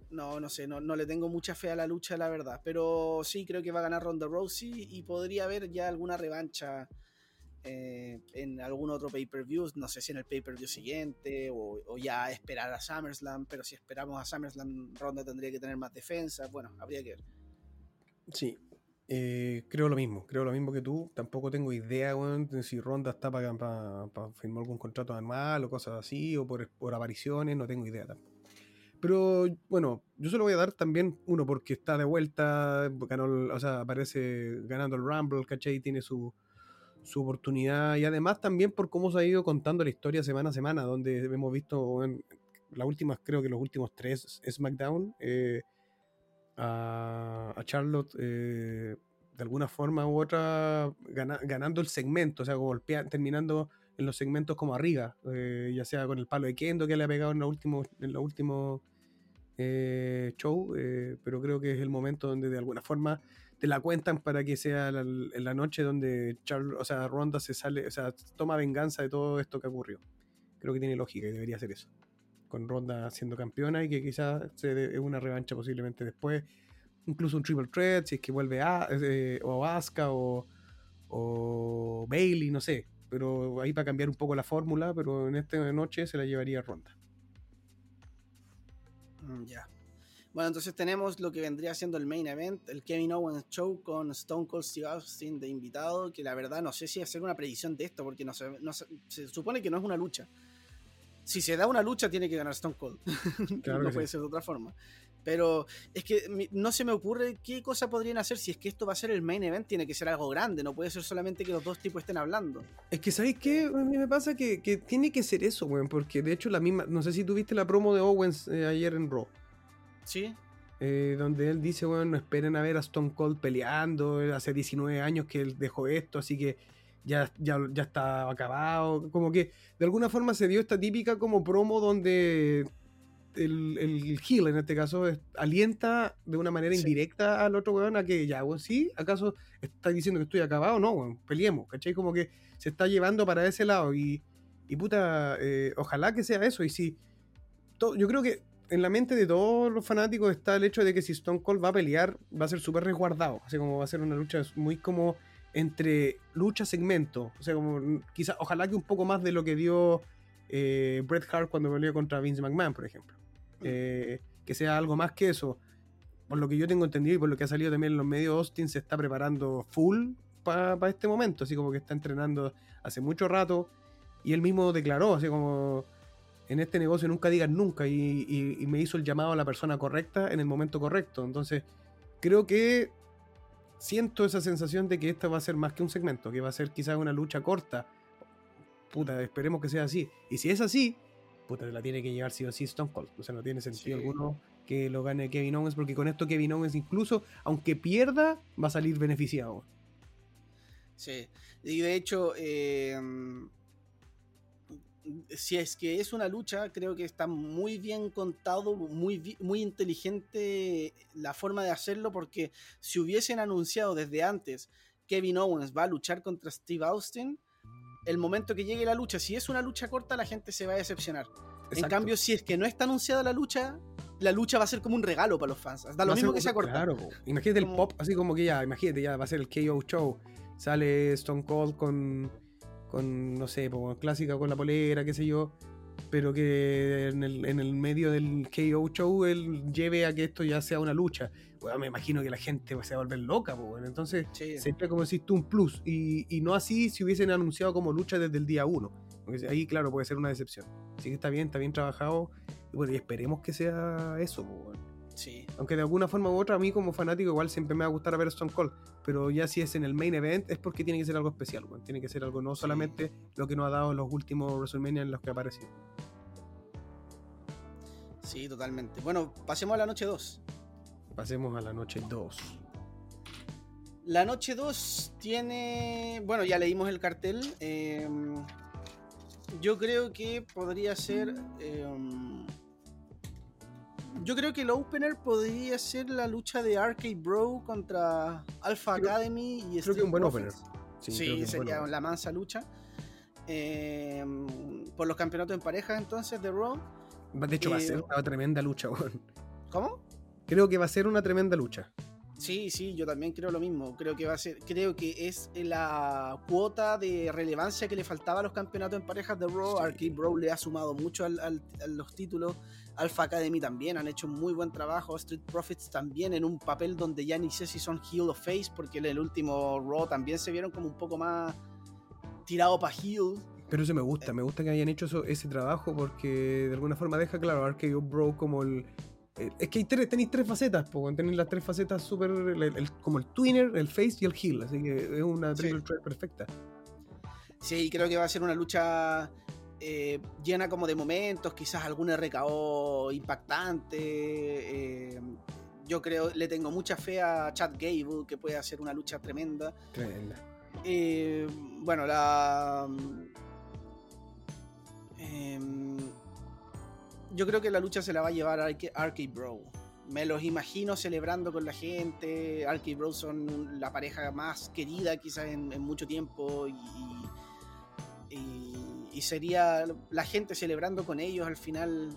no, no sé, no, no le tengo mucha fe a la lucha, la verdad, pero sí creo que va a ganar Ronda Rousey y podría haber ya alguna revancha eh, en algún otro pay-per-view, no sé si en el pay-per-view siguiente o, o ya esperar a SummerSlam, pero si esperamos a SummerSlam, Ronda tendría que tener más defensa, bueno, habría que ver. Sí, eh, creo lo mismo, creo lo mismo que tú. Tampoco tengo idea, si Ronda está para firmar algún contrato anual o cosas así, o por, por apariciones, no tengo idea tampoco. Pero bueno, yo se lo voy a dar también, uno, porque está de vuelta, ganó, o sea, aparece ganando el Rumble, ¿cachai? Tiene su, su oportunidad y además también por cómo se ha ido contando la historia semana a semana, donde hemos visto en las creo que los últimos tres SmackDown, eh, a, Charlotte eh, de alguna forma u otra gana- ganando el segmento, o sea, golpea, terminando en los segmentos como arriba, eh, ya sea con el palo de Kendo que le ha pegado en los últimos, en los últimos eh, show, eh, pero creo que es el momento donde de alguna forma te la cuentan para que sea la, la noche donde Charlotte, o sea, Ronda se sale, o sea, toma venganza de todo esto que ocurrió. Creo que tiene lógica y debería ser eso. Con Ronda siendo campeona y que quizás se dé una revancha posiblemente después. Incluso un triple threat, si es que vuelve a, eh, o Asuka o, o Bailey, no sé. Pero ahí para cambiar un poco la fórmula, pero en esta noche se la llevaría Ronda. Mm, Ya. Bueno, entonces tenemos lo que vendría siendo el main event, el Kevin Owens Show con Stone Cold Steve Austin de invitado, que la verdad no sé si hacer una predicción de esto, porque no se, no se, se supone que no es una lucha. Si se da una lucha, tiene que ganar Stone Cold. <laughs> Claro no puede sí. ser de otra forma. Pero es que no se me ocurre qué cosa podrían hacer si es que esto va a ser el main event, tiene que ser algo grande, no puede ser solamente que los dos tipos estén hablando. Es que, ¿sabéis qué? A mí me pasa que, que tiene que ser eso, weón. Porque de hecho, la misma. No sé si tuviste la promo de Owens eh, ayer en Raw. ¿Sí? eh, donde él dice, bueno, no esperen a ver a Stone Cold peleando, él hace 19 años que él dejó esto, así que ya, ya, ya está acabado, como que de alguna forma se dio esta típica como promo donde el, el heel en este caso es- alienta de una manera Sí. indirecta al otro weón a que ya, weón, sí, ¿acaso está diciendo que estoy acabado? No, weón, peleemos, ¿cachai? Como que se está llevando para ese lado y, y puta, eh, ojalá que sea eso y si... to- yo creo que en la mente de todos los fanáticos está el hecho de que si Stone Cold va a pelear, va a ser súper resguardado. Así como va a ser una lucha muy como entre lucha segmento. O sea, como quizás, ojalá que un poco más de lo que dio eh, Bret Hart cuando peleó contra Vince McMahon, por ejemplo. Eh, que sea algo más que eso. Por lo que yo tengo entendido y por lo que ha salido también en los medios, Austin se está preparando full para este momento. Así como que está entrenando hace mucho rato. Y él mismo declaró, así como en este negocio nunca digas nunca y, y- y me hizo el llamado a la persona correcta en el momento correcto. Entonces, creo que siento esa sensación de que esta va a ser más que un segmento, que va a ser quizás una lucha corta. Puta, esperemos que sea así. Y si es así, puta, la tiene que llevar sí o sí Stone Cold. O sea, no tiene sentido Sí. alguno que lo gane Kevin Owens, porque con esto Kevin Owens incluso, aunque pierda, va a salir beneficiado. Sí, y de hecho, eh, si es que es una lucha, creo que está muy bien contado, muy, muy inteligente la forma de hacerlo, porque si hubiesen anunciado desde antes Kevin Owens va a luchar contra Steve Austin, el momento que llegue la lucha, si es una lucha corta, la gente se va a decepcionar. En cambio, si es que no está anunciada la lucha, la lucha va a ser como un regalo para los fans. Da lo Va mismo ser- que sea corta. Claro, imagínate el pop, así como que ya, imagínate, ya va a ser el KO Show. Sale Stone Cold con, con no sé, po, clásica con la polera, qué sé yo. pero que en el, en el medio del KO show él lleve a que esto ya sea una lucha. Bueno, me imagino que la gente se va a volver loca, pues, bueno. entonces Sí. sería como si tú un plus, y, y no así si hubiesen anunciado como lucha desde el día uno. Porque ahí, claro, puede ser una decepción. Así que está bien, está bien trabajado, y bueno, y esperemos que sea eso, pues, bueno. Sí. Aunque de alguna forma u otra, a mí como fanático igual siempre me va a gustar ver Stone Cold. Pero ya si es en el main event, es porque tiene que ser algo especial. Tiene que ser algo, no solamente lo que nos ha dado en los últimos WrestleMania en los que ha aparecido. Sí, totalmente. Bueno, pasemos a la noche 2. Pasemos a la noche 2. La noche 2 tiene. Bueno, ya leímos el cartel. eh, yo creo que podría ser. eh, yo creo que el opener podría ser la lucha de Arcade Bro contra Alpha Creo- Academy y creo que un buen Street opener. Sí, Sí, sería bueno. la mansa lucha. Eh, por los campeonatos en pareja entonces de Raw. De hecho, va a eh, ser una tremenda lucha, weón. ¿Cómo? Creo que va a ser una tremenda lucha. Sí, sí, yo también creo lo mismo. Creo que va a ser, creo que es la cuota de relevancia que le faltaba a los campeonatos en parejas de Raw. Sí. Arcade Bro le ha sumado mucho al- al- a los títulos. Alpha Academy también han hecho muy buen trabajo. Street Profits también en un papel donde ya ni sé si son heel o face, porque en el último Raw también se vieron como un poco más tirado para heel. Pero eso me gusta, me gusta que hayan hecho eso- ese trabajo porque de alguna forma deja claro a RKO Bro como el. el- es que hay tres, tenéis tres facetas, tenéis las tres facetas súper. como el twinner, el face y el heel. Así que es una Sí. triple threat perfecta. Sí, creo que va a ser una lucha eh, llena como de momentos, quizás algún RKO impactante. eh, yo creo, le tengo mucha fe a Chad Gable, que puede hacer una lucha tremenda. Tremenda. Eh, bueno, la. em, yo creo que la lucha se la va a llevar Arcade Bro. Me los imagino celebrando con la gente. Arcade Bro son la pareja más querida quizás en, en mucho tiempo. Y, y- y sería la gente celebrando con ellos al final.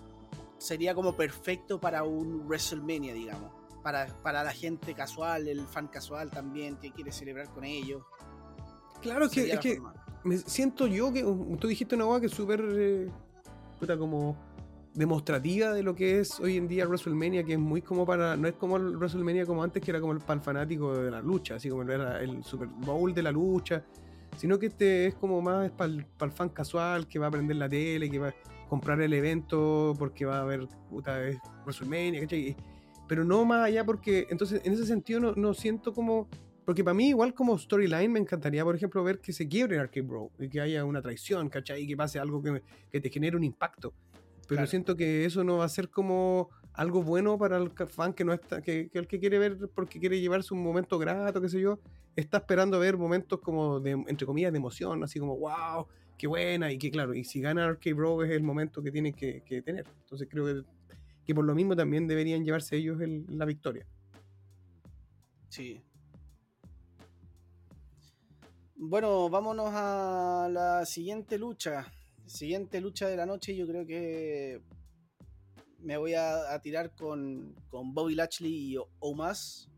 Sería como perfecto para un WrestleMania, digamos. Para, para la gente casual, el fan casual también que quiere celebrar con ellos. Claro, que, es que me siento yo que. Tú dijiste una cosa que es súper. eh, puta, como demostrativa de lo que es hoy en día WrestleMania, que es muy como para. No es como el WrestleMania como antes, que era como el pan fanático de la lucha, así como era el Super Bowl de la lucha, sino que este es como más para el, fan casual que va a prender la tele, que va a comprar el evento porque va a ver puta, es WrestleMania, Pero no más allá porque. Entonces, en ese sentido, no, no siento como. Porque para mí, igual como storyline, me encantaría, por ejemplo, ver que se quiebre Arcade Bro y que haya una traición, ¿cachai? Y que pase algo que, que te genere un impacto. Pero Claro. siento que eso no va a ser como algo bueno para el fan que no está, que, que el que quiere ver porque quiere llevarse un momento grato, qué sé yo, está esperando ver momentos como de, entre comillas, de emoción, así como, wow, qué buena, y que claro, y si gana Arcade Bro es el momento que tienen que, tener. Entonces creo que, que por lo mismo también deberían llevarse ellos el- la victoria. Sí. Bueno, vámonos a la siguiente lucha. Siguiente lucha de la noche, yo creo que me voy a, tirar con, con Bobby Lashley y Omas.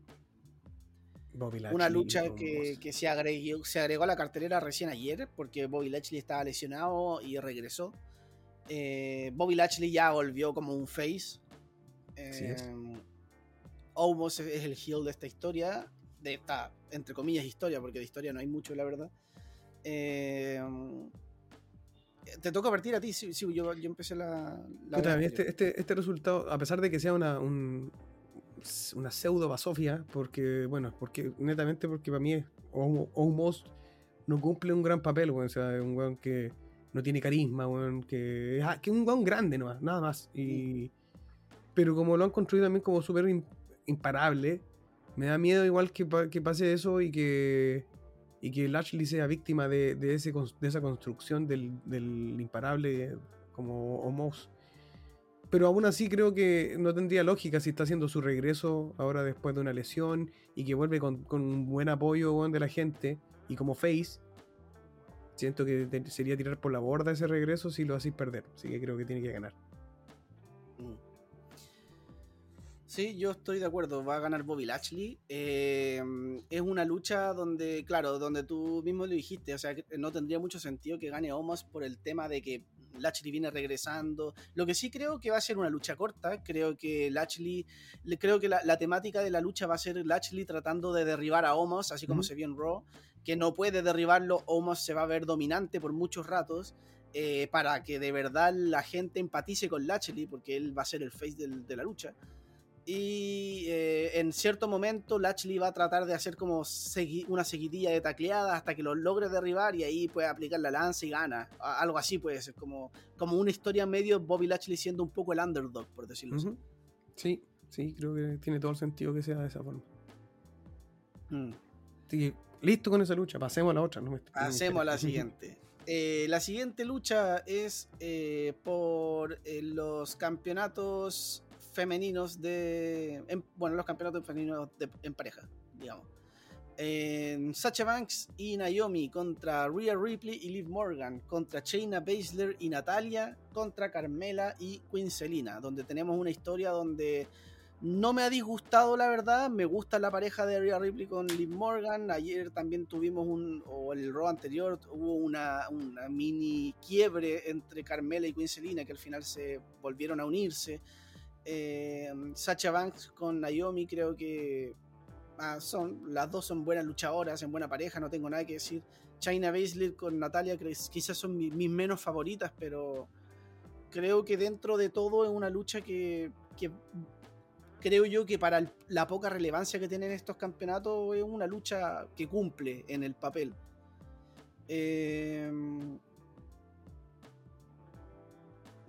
Bobby Una lucha que, que se, agregó, se agregó a la cartelera recién ayer, porque Bobby Lashley estaba lesionado y regresó. Eh, Bobby Lashley ya volvió como un face. Eh, Omos es el heel de esta historia, de esta, entre comillas, historia, porque de historia no hay mucho, la verdad. Eh, te toca partir a ti, sí, sí, yo, yo empecé la... Puta, este, este, este resultado, a pesar de que sea una, un- una pseudo basofia, porque, bueno, porque netamente porque para mí es no cumple un gran papel, weón, o sea, es un weón que no tiene carisma, weón, que es ah, que un weón grande nomás, nada más. Y, pero como lo han construido también como súper im- imparable, me da miedo igual que, que pase eso y que y que Lashley sea víctima de, de, ese, de esa construcción del, del imparable como Omos. Pero aún así creo que no tendría lógica si está haciendo su regreso ahora después de una lesión y que vuelve con, un buen apoyo de la gente y como face. Siento que sería tirar por la borda ese regreso si lo hacéis perder. Así que creo que tiene que ganar. Mm. Sí, yo estoy de acuerdo, va a ganar Bobby Lashley. Eh, es una lucha donde, claro, donde tú mismo lo dijiste, o sea, que no tendría mucho sentido que gane Omos por el tema de que Lashley viene regresando. Lo que sí creo que va a ser una lucha corta. Creo que Lashley, le- creo que la, la temática de la lucha va a ser Lashley tratando de derribar a Omos, así como se vio en Raw, que no puede derribarlo. Omos se va a ver dominante por muchos ratos. eh, para que de verdad la gente empatice con Lashley, porque él va a ser el face del- de la lucha. Y eh, en cierto momento Lashley va a tratar de hacer como segui- una seguidilla de tacleadas hasta que lo logre derribar y ahí puede aplicar la lanza y gana. A- Algo así puede ser, como, como una historia medio Bobby Lashley siendo un poco el underdog, por decirlo así. Sí, sí, creo que tiene todo el sentido que sea de esa forma. Mm. Listo con esa lucha, pasemos a la otra. no me- no me Pasemos a la <laughs> siguiente. Eh, la siguiente lucha es eh, por los campeonatos femeninos de. en- bueno, los campeonatos femeninos en pareja, digamos. En Sacha Banks y Naomi contra Rhea Ripley y Liv Morgan, contra Shayna Baszler y Natalia, contra Carmela y Queen Selina, donde tenemos una historia donde no me ha disgustado, la verdad. Me gusta la pareja de Rhea Ripley con Liv Morgan. Ayer también tuvimos un, o el Raw anterior, hubo una, una mini quiebre entre Carmela y Queen Selina que al final se volvieron a unirse. Eh, Sacha Banks con Naomi creo que ah, son, las dos son buenas luchadoras, en buena pareja, no tengo nada que decir. China Baszler con Natalia quizás son mi- mis menos favoritas, pero creo que dentro de todo es una lucha que, creo yo que para la poca relevancia que tienen estos campeonatos es una lucha que cumple en el papel. Eh,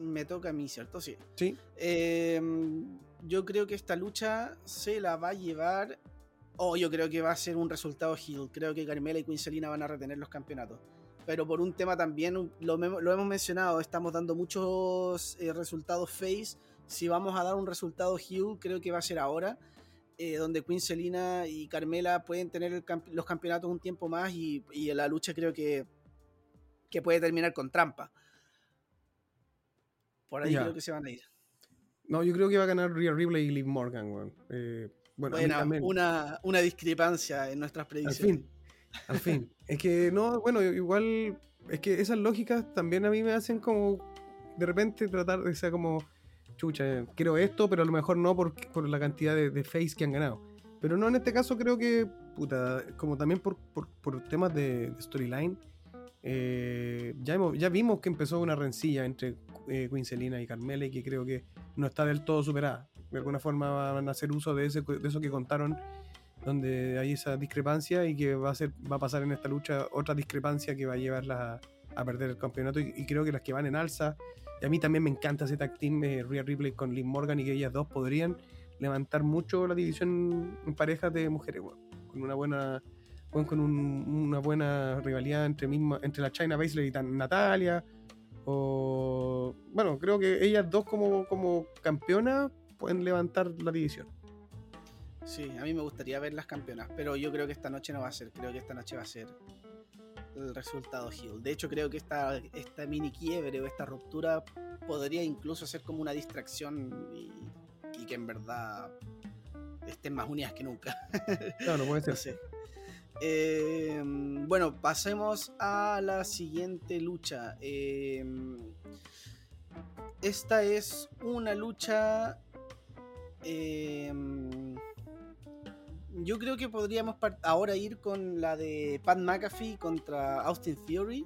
me toca a mí, ¿cierto? Sí. Sí, Eh, yo creo que esta lucha se la va a llevar. O yo creo que va a ser un resultado heel. Creo que Carmela y Queen Selina van a retener los campeonatos. Pero por un tema también, lo, hemos mencionado, estamos dando muchos eh, resultados face. Si vamos a dar un resultado heel, creo que va a ser ahora. eh, donde Queen Selina y Carmela pueden tener el camp- los campeonatos un tiempo más y, y la lucha creo que, que puede terminar con trampa. Por ahí Ya. creo que se van a ir. no, yo creo que va a ganar Rhea Ripley y Liv Morgan, weón. Eh, bueno, una, una discrepancia en nuestras Al predicciones. fin, al fin. Es que no, bueno, igual, es que esas lógicas también a mí me hacen como de repente tratar de ser como, chucha, quiero esto, pero a lo mejor no por, por la cantidad de, de face que han ganado. Pero no, en este caso creo que, puta, como también por, por, por temas de, de storyline, eh, ya, hemos- ya vimos que empezó una rencilla entre eh, Queen Selina y Carmela y que creo que no está del todo superada. De alguna forma van a hacer uso de, ese, de eso que contaron donde hay esa discrepancia y que va a ser va a pasar en esta lucha otra discrepancia que va a llevarla a, a perder el campeonato y, y creo que las que van en alza y a mí también me encanta ese tag team eh, Rhea Ripley con Liv Morgan y que ellas dos podrían levantar mucho la división en parejas de mujeres weón. con una buena weón, con un- una buena rivalidad entre misma entre la China Baszler y Natalia o bueno creo que ellas dos como como campeonas pueden levantar la división Sí, a mí me gustaría ver las campeonas, pero yo creo que esta noche no va a ser. Creo que esta noche va a ser el resultado heel. De hecho, creo que esta, esta mini quiebre o esta ruptura podría incluso ser como una distracción y, y que en verdad estén más unidas que nunca. claro puede <laughs> ser No sé. Eh, bueno, pasemos a la siguiente lucha. Eh, esta es una lucha. eh, yo creo que podríamos ahora ir con la de Pat McAfee contra Austin Theory.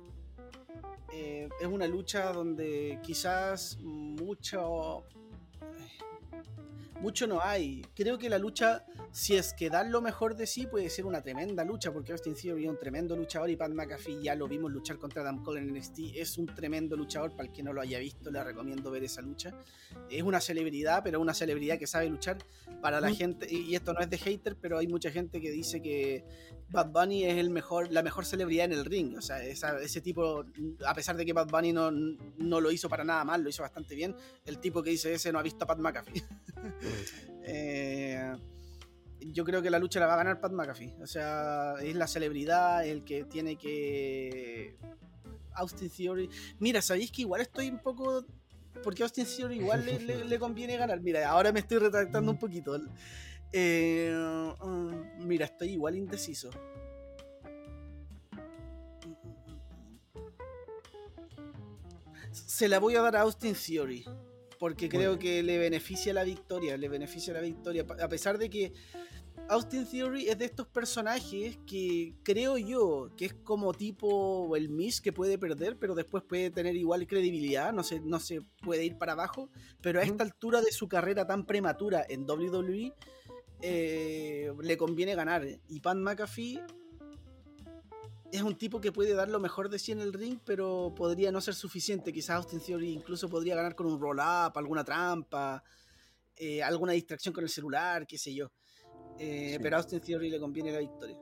Es una lucha donde quizás mucho mucho no hay. Creo que la lucha, si es que dan lo mejor de sí, puede ser una tremenda lucha, porque Austin Theory es un tremendo luchador y Pat McAfee ya lo vimos luchar contra Adam Cole en NXT. Es un tremendo luchador, para el que no lo haya visto, le recomiendo ver esa lucha. Es una celebridad, pero una celebridad que sabe luchar para la Mm. gente, y esto no es de hater, pero hay mucha gente que dice que Bad Bunny es el mejor, la mejor celebridad en el ring. O sea, esa- ese tipo, a pesar de que Bad Bunny no, no lo hizo para nada mal, lo hizo bastante bien, el tipo que dice ese no ha visto a Pat McAfee. <laughs> Eh, yo creo que la lucha la va a ganar Pat McAfee. O sea, es la celebridad, el que tiene que. Austin Theory. Mira, sabéis que igual estoy un poco. Porque Austin Theory igual le conviene ganar. Mira, ahora me estoy retractando un poquito. Eh, mm, mira, estoy igual indeciso. Se la voy a dar a Austin Theory. Porque creo que le beneficia la victoria. Le beneficia la victoria. A pesar de que Austin Theory es de estos personajes que creo yo que es como tipo el Miss que puede perder, pero después puede tener igual credibilidad, no se, no se puede ir para abajo, pero a esta altura de su carrera tan prematura en WWE eh, le conviene ganar. Y Pat McAfee es un tipo que puede dar lo mejor de sí en el ring, pero podría no ser suficiente. Quizás Austin Theory incluso podría ganar con un roll-up, alguna trampa, eh, alguna distracción con el celular, qué sé yo. Eh, pero a Austin Theory le conviene la victoria.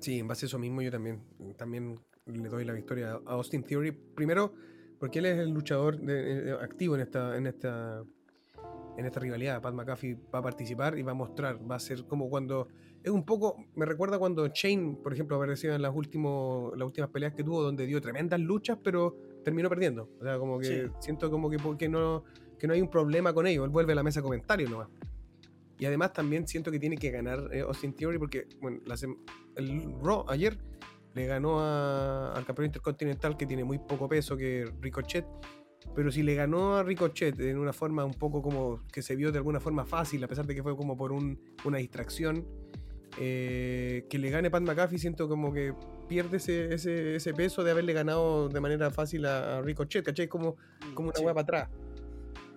Sí, en base a eso mismo yo también, también le doy la victoria a Austin Theory. Primero, porque él es el luchador activo en esta, en esta en esta rivalidad. Pat McAfee va a participar y va a mostrar, va a ser como cuando es un poco, me recuerda cuando Shane, por ejemplo, apareció en las, últimos, las últimas peleas que tuvo, donde dio tremendas luchas, pero terminó perdiendo. O sea, como que siento como que, porque no, que no hay un problema con ello. Él vuelve a la mesa de comentarios nomás. Y además también siento que tiene que ganar eh, Austin Theory porque, bueno, el Raw ayer le ganó al campeón intercontinental que tiene muy poco peso, que Ricochet. Pero si le ganó a Ricochet en una forma un poco como que se vio de alguna forma fácil, a pesar de que fue como por una distracción, eh, que le gane Pat McAfee, siento como que pierde ese, ese, peso de haberle ganado de manera fácil a, Ricochet, ¿cachai? Como, como una hueá para atrás.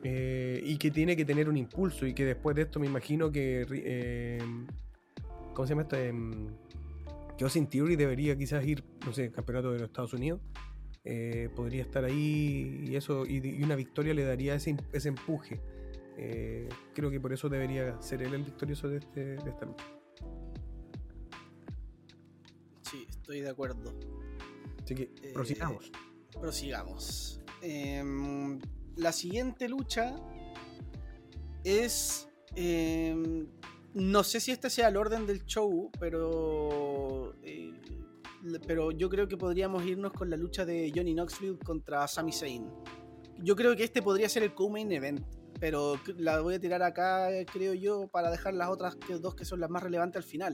Eh, y que tiene que tener un impulso y que después de esto me imagino que... Eh, ¿Cómo se llama esto? Eh, que Austin Theory debería quizás ir, no sé, campeonato de los Estados Unidos. Podría estar ahí y eso y, una victoria le daría ese, ese empuje. creo que por eso debería ser él el victorioso de, este, de esta lucha. Estoy de acuerdo. Así que prosigamos. prosigamos. Em, la siguiente lucha es... Em, no sé si este sea el orden del show, pero... Eh, pero yo creo que podríamos irnos con la lucha de Johnny Knoxville contra Sami Zayn. Yo creo que este podría ser el co-main event, pero la voy a tirar acá, creo yo, para dejar las otras dos que son las más relevantes al final.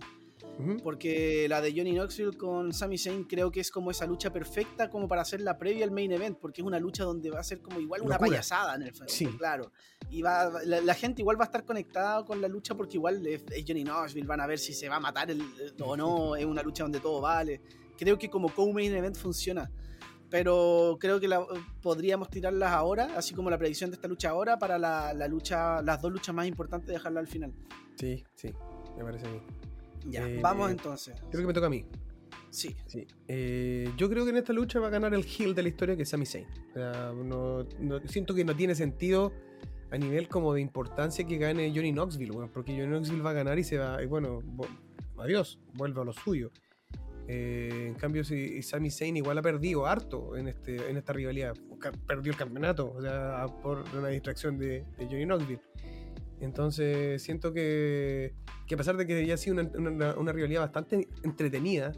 Porque la de Johnny Knoxville con Sami Zayn creo que es como esa lucha perfecta como para hacer la previa al main event, porque es una lucha donde va a ser como igual una payasada en el fondo, sí. claro. Y va, la, gente igual va a estar conectada con la lucha porque igual es, Johnny Knoxville, van a ver si se va a matar el, o no, es una lucha donde todo vale. Creo que como co-main event funciona pero creo que podríamos tirarlas ahora, así como la predicción de esta lucha ahora, para la, la, lucha, las dos luchas más importantes, dejarla al final. Sí, sí, me parece bien. Ya, eh, vamos entonces. Creo que me toca a mí. Sí. sí. Eh, yo creo que en esta lucha va a ganar el heel de la historia que es Sami Zayn. no, siento que no tiene sentido a nivel como de importancia que gane Johnny Knoxville, porque Johnny Knoxville va a ganar y se va, y bueno, adiós, vuelve a lo suyo. Eh, en cambio, si Sami Zayn igual ha perdido harto en, este, en esta rivalidad, perdió el campeonato, o sea, por una distracción de, de Johnny Knoxville. Entonces siento que, que a pesar de que ya ha sido una, una, rivalidad bastante entretenida,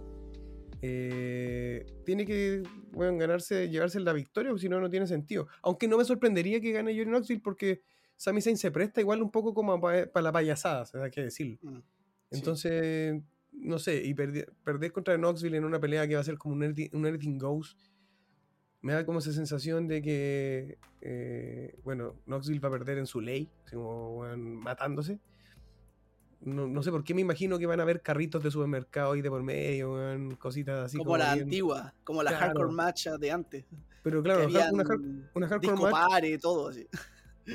eh, tiene que bueno, ganarse, llevarse la victoria, si no, no tiene sentido. Aunque no me sorprendería que gane Johnny Knoxville porque Sami Zayn se presta igual un poco como para, la payasada, hay que decirlo. Mm, Entonces, no sé, y perder, contra Knoxville en una pelea que va a ser como un, un Goes me da como esa sensación de que, eh, bueno, Knoxville va a perder en su ley, como matándose. No, sé por qué me imagino que van a haber carritos de supermercado y de por medio, cositas así. Como, la antigua, como la hardcore match de antes. Pero claro, una, una, hardcore match. todo así.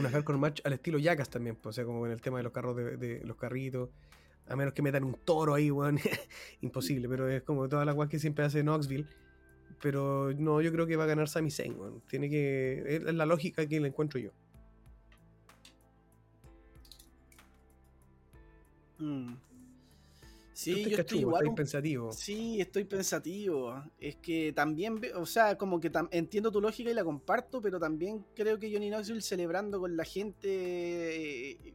Una hardcore match al estilo Yacas también, pues, o sea, como en el tema de los carros de, los carritos. A menos que metan un toro ahí, weón. <laughs> Imposible, pero es como todas las cosas que siempre hace Knoxville pero no, yo creo que va a ganar Sami Zayn, Tiene que. Es la lógica que le encuentro yo. Mm. Sí, yo estoy igual. pensativo. Sí, estoy pensativo. Es que también, o sea, como que entiendo tu lógica y la comparto, pero también creo que Johnny Knoxville celebrando con la gente, eh,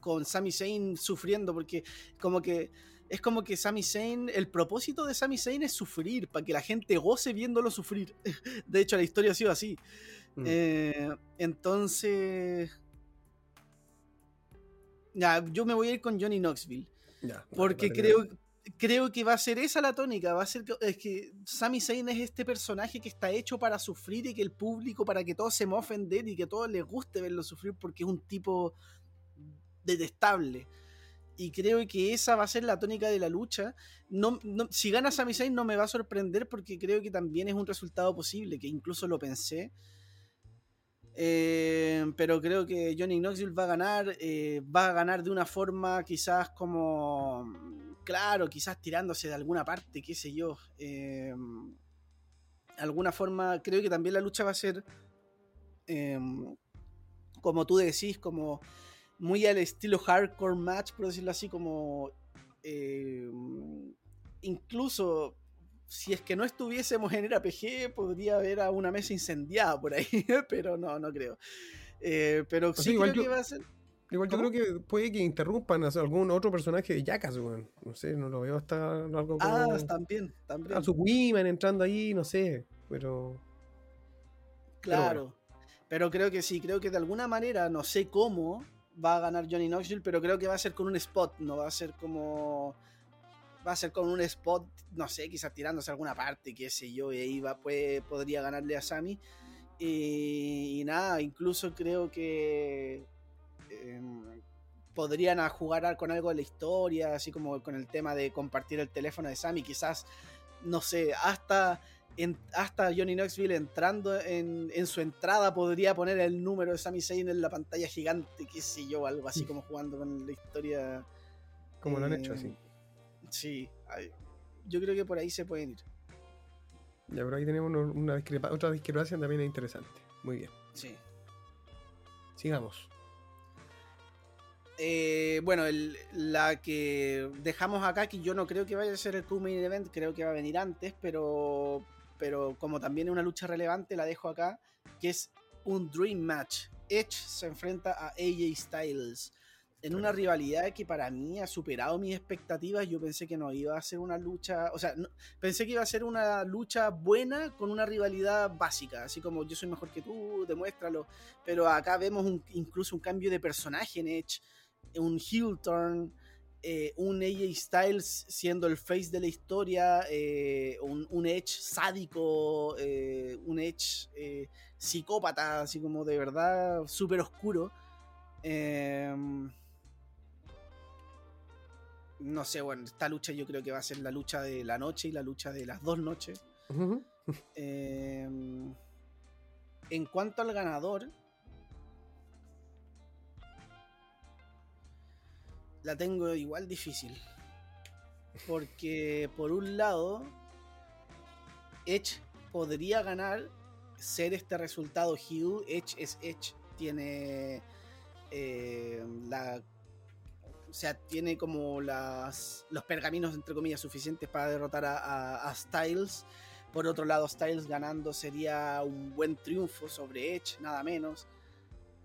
con Sami Zayn sufriendo, porque como que es como que Sami Zayn, el propósito de Sami Zayn es sufrir, para que la gente goce viéndolo sufrir. <laughs> De hecho, la historia ha sido así. Mm. Eh, entonces. Ya, yo me voy a ir con Johnny Knoxville. porque creo. creo que va a ser esa la tónica. Va a ser que, es que Sami Zayn es este personaje que está hecho para sufrir y que el público, para que todos se mofen de él y que a todos les guste verlo sufrir porque es un tipo detestable. Y creo que esa va a ser la tónica de la lucha. No, si gana Sami Zayn no me va a sorprender porque creo que también es un resultado posible, que incluso lo pensé. Eh, pero creo que Johnny Knoxville va a ganar. Eh, va a ganar de una forma quizás como. Claro, quizás tirándose de alguna parte, qué sé yo. Eh, alguna forma, creo que también la lucha va a ser. como tú decís, como muy al estilo hardcore match, por decirlo así, como. incluso si es que no estuviésemos en APG, podría haber a una mesa incendiada por ahí, <laughs> pero no, no creo. Eh, pero sí creo que va a ser. Igual yo creo que puede que interrumpan a algún otro personaje de Jackass, No sé, no lo veo hasta algo como. Ah, también, también. A su women entrando ahí, no sé, pero. Claro. pero, creo que sí, creo que de alguna manera, no sé cómo va a ganar Johnny Knoxville, pero creo que va a ser con un spot, no va a ser como va a ser con un spot, no sé, quizás tirándose a alguna parte, qué sé yo, y ahí va, podría ganarle a Sami. Y, nada, incluso creo que em, podrían jugar con algo de la historia, así como con el tema de compartir el teléfono de Sami, quizás, no sé, hasta... hasta Johnny Knoxville entrando en, su entrada podría poner el número de Sami Zayn en la pantalla gigante, qué sé yo, algo así como jugando con la historia. Como lo han hecho, así. Em, Sí, yo creo que por ahí se pueden ir. Ya, pero ahí tenemos una otra discrepancia también es interesante. Muy bien. Sí. Sigamos. Eh, bueno, la que dejamos acá, que yo no creo que vaya a ser el Q-Main Event, creo que va a venir antes, pero, pero como también es una lucha relevante, la dejo acá, que es un Dream Match. Edge se enfrenta a AJ Styles en una rivalidad que para mí ha superado mis expectativas. Yo pensé que no iba a ser una lucha, o sea, pensé que iba a ser una lucha buena con una rivalidad básica, así como yo soy mejor que tú, demuéstralo. Pero acá vemos incluso un cambio de personaje en Edge, un heel turn. Eh, un AJ Styles siendo el face de la historia, eh, un, Edge sádico, eh, un Edge psicópata, así como de verdad súper oscuro. Eh, no sé, bueno, esta lucha yo creo que va a ser la lucha de la noche y la lucha de las dos noches. Em, en cuanto al ganador, la tengo igual difícil. Porque por un lado, Edge podría ganar, ser este resultado Hugh. Edge es Edge, tiene eh, la o sea, tiene como las, los pergaminos, entre comillas, suficientes para derrotar a, Styles. Por otro lado, Styles ganando sería un buen triunfo sobre Edge, nada menos.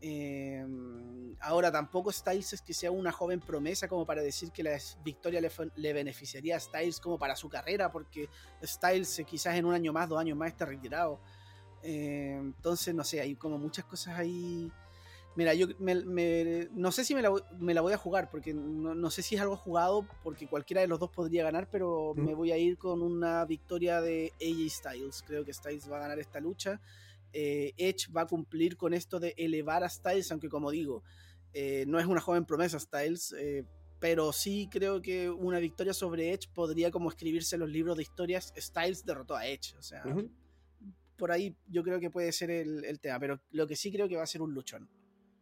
Em, ahora tampoco Styles es que sea una joven promesa como para decir que la victoria le, beneficiaría a Styles como para su carrera, porque Styles quizás en un año más, dos años más está retirado. Em, entonces, no sé, hay como muchas cosas ahí Mira, yo no sé si me la, voy a jugar, porque no, sé si es algo jugado, porque cualquiera de los dos podría ganar, pero me voy a ir con una victoria de AJ Styles. Creo que Styles va a ganar esta lucha. Eh, Edge va a cumplir con esto de elevar a Styles, aunque como digo, eh, no es una joven promesa Styles, eh, pero sí creo que una victoria sobre Edge podría como escribirse en los libros de historias, Styles derrotó a Edge, o sea, por ahí yo creo que puede ser el, el tema, pero lo que sí creo que va a ser un luchón.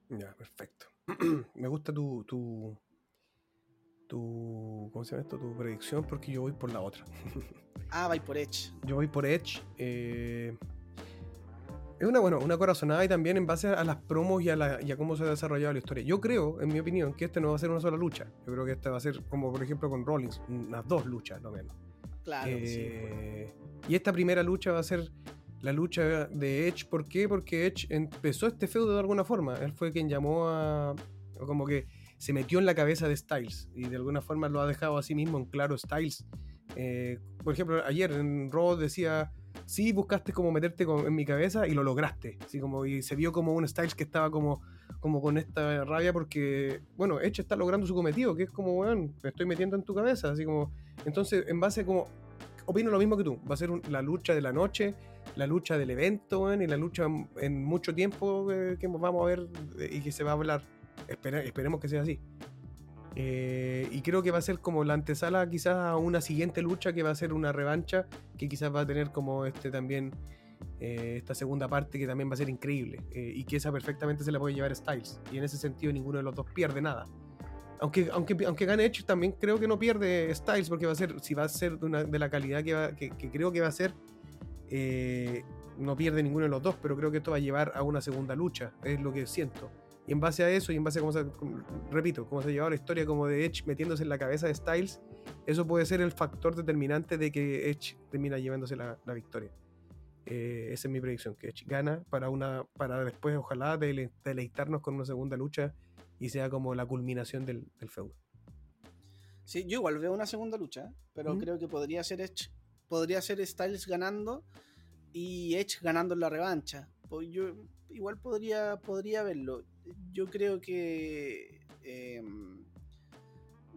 Ya, perfecto. <clears throat> Me gusta tu, tu, tu, ¿cómo se llama esto? Tu predicción porque yo voy por la otra. <laughs> ah, voy por Edge. Yo voy por Edge. Eh, es una, bueno, una corazonada y también en base a las promos y a, la, y a, cómo se ha desarrollado la historia. Yo creo, en mi opinión, que este no va a ser una sola lucha. Yo creo que este va a ser, como por ejemplo con Rollins, unas dos luchas, lo menos. Claro. Eh, y esta primera lucha va a ser la lucha de Edge. ¿Por qué? Porque Edge empezó este feudo de alguna forma. Él fue quien llamó a. como que se metió en la cabeza de Styles y de alguna forma lo ha dejado a sí mismo en claro Styles. Eh, por ejemplo, ayer en Raw decía sí buscaste como meterte en mi cabeza y lo lograste. Así como, y se vio como un Styles que estaba como, como con esta rabia porque, bueno, Edge está logrando su cometido, que es como, weón, me estoy metiendo en tu cabeza. Así como, entonces, en base como, opino lo mismo que tú. Va a ser un- la lucha de la noche, la lucha del evento, weón, y la lucha en- mucho tiempo eh, que vamos a ver eh, y que se va a hablar. Esperemos que sea así. Eh, y creo que va a ser como la antesala quizás a una siguiente lucha que va a ser una revancha que quizás va a tener como este también eh, esta segunda parte que también va a ser increíble eh, y que esa perfectamente se la puede llevar Styles. Y en ese sentido ninguno de los dos pierde nada. Aunque, aunque, aunque gane Edge también creo que no pierde Styles porque va a ser si va a ser de, una- de la calidad que, va- que, que creo que va a ser eh, no pierde ninguno de los dos pero creo que esto va a llevar a una segunda lucha es lo que siento y en base a eso, y en base a cómo se, como- repito, cómo se ha llevado la historia como de Edge metiéndose en la cabeza de Styles, eso puede ser el factor determinante de que Edge termina llevándose la, la victoria. Eh, esa es mi predicción, que Edge gana para una para después ojalá dele- deleitarnos con una segunda lucha y sea como la culminación del, del feudo. Sí, yo igual veo una segunda lucha, pero creo que podría ser Edge, podría ser Styles ganando y Edge ganando en la revancha. Pues yo igual podría, podría verlo. Yo creo que em,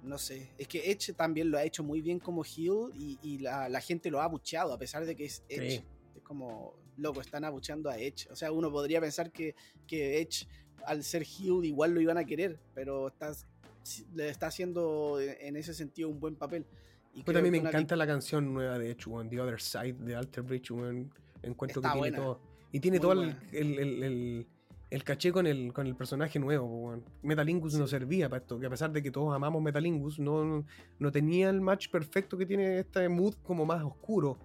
no sé, es que Edge también lo ha hecho muy bien como heel y, y la, la gente lo ha abucheado a pesar de que es Edge. Sí. Es como, loco, están abucheando a Edge. O sea, uno podría pensar que, que Edge al ser heel igual lo iban a querer, pero estás le está haciendo en ese sentido un buen papel. Y Pero creo también me encanta la canción nueva de Edge, weón, The Other Side de Alter Bridge. Encuentro Está que tiene todo. Y tiene Muy todo el, buena. el, el- el- el caché con el, con el personaje nuevo. Metalingus no servía para esto, que a pesar de que todos amamos Metalingus, no, no, no tenía el match perfecto que tiene este mood como más oscuro.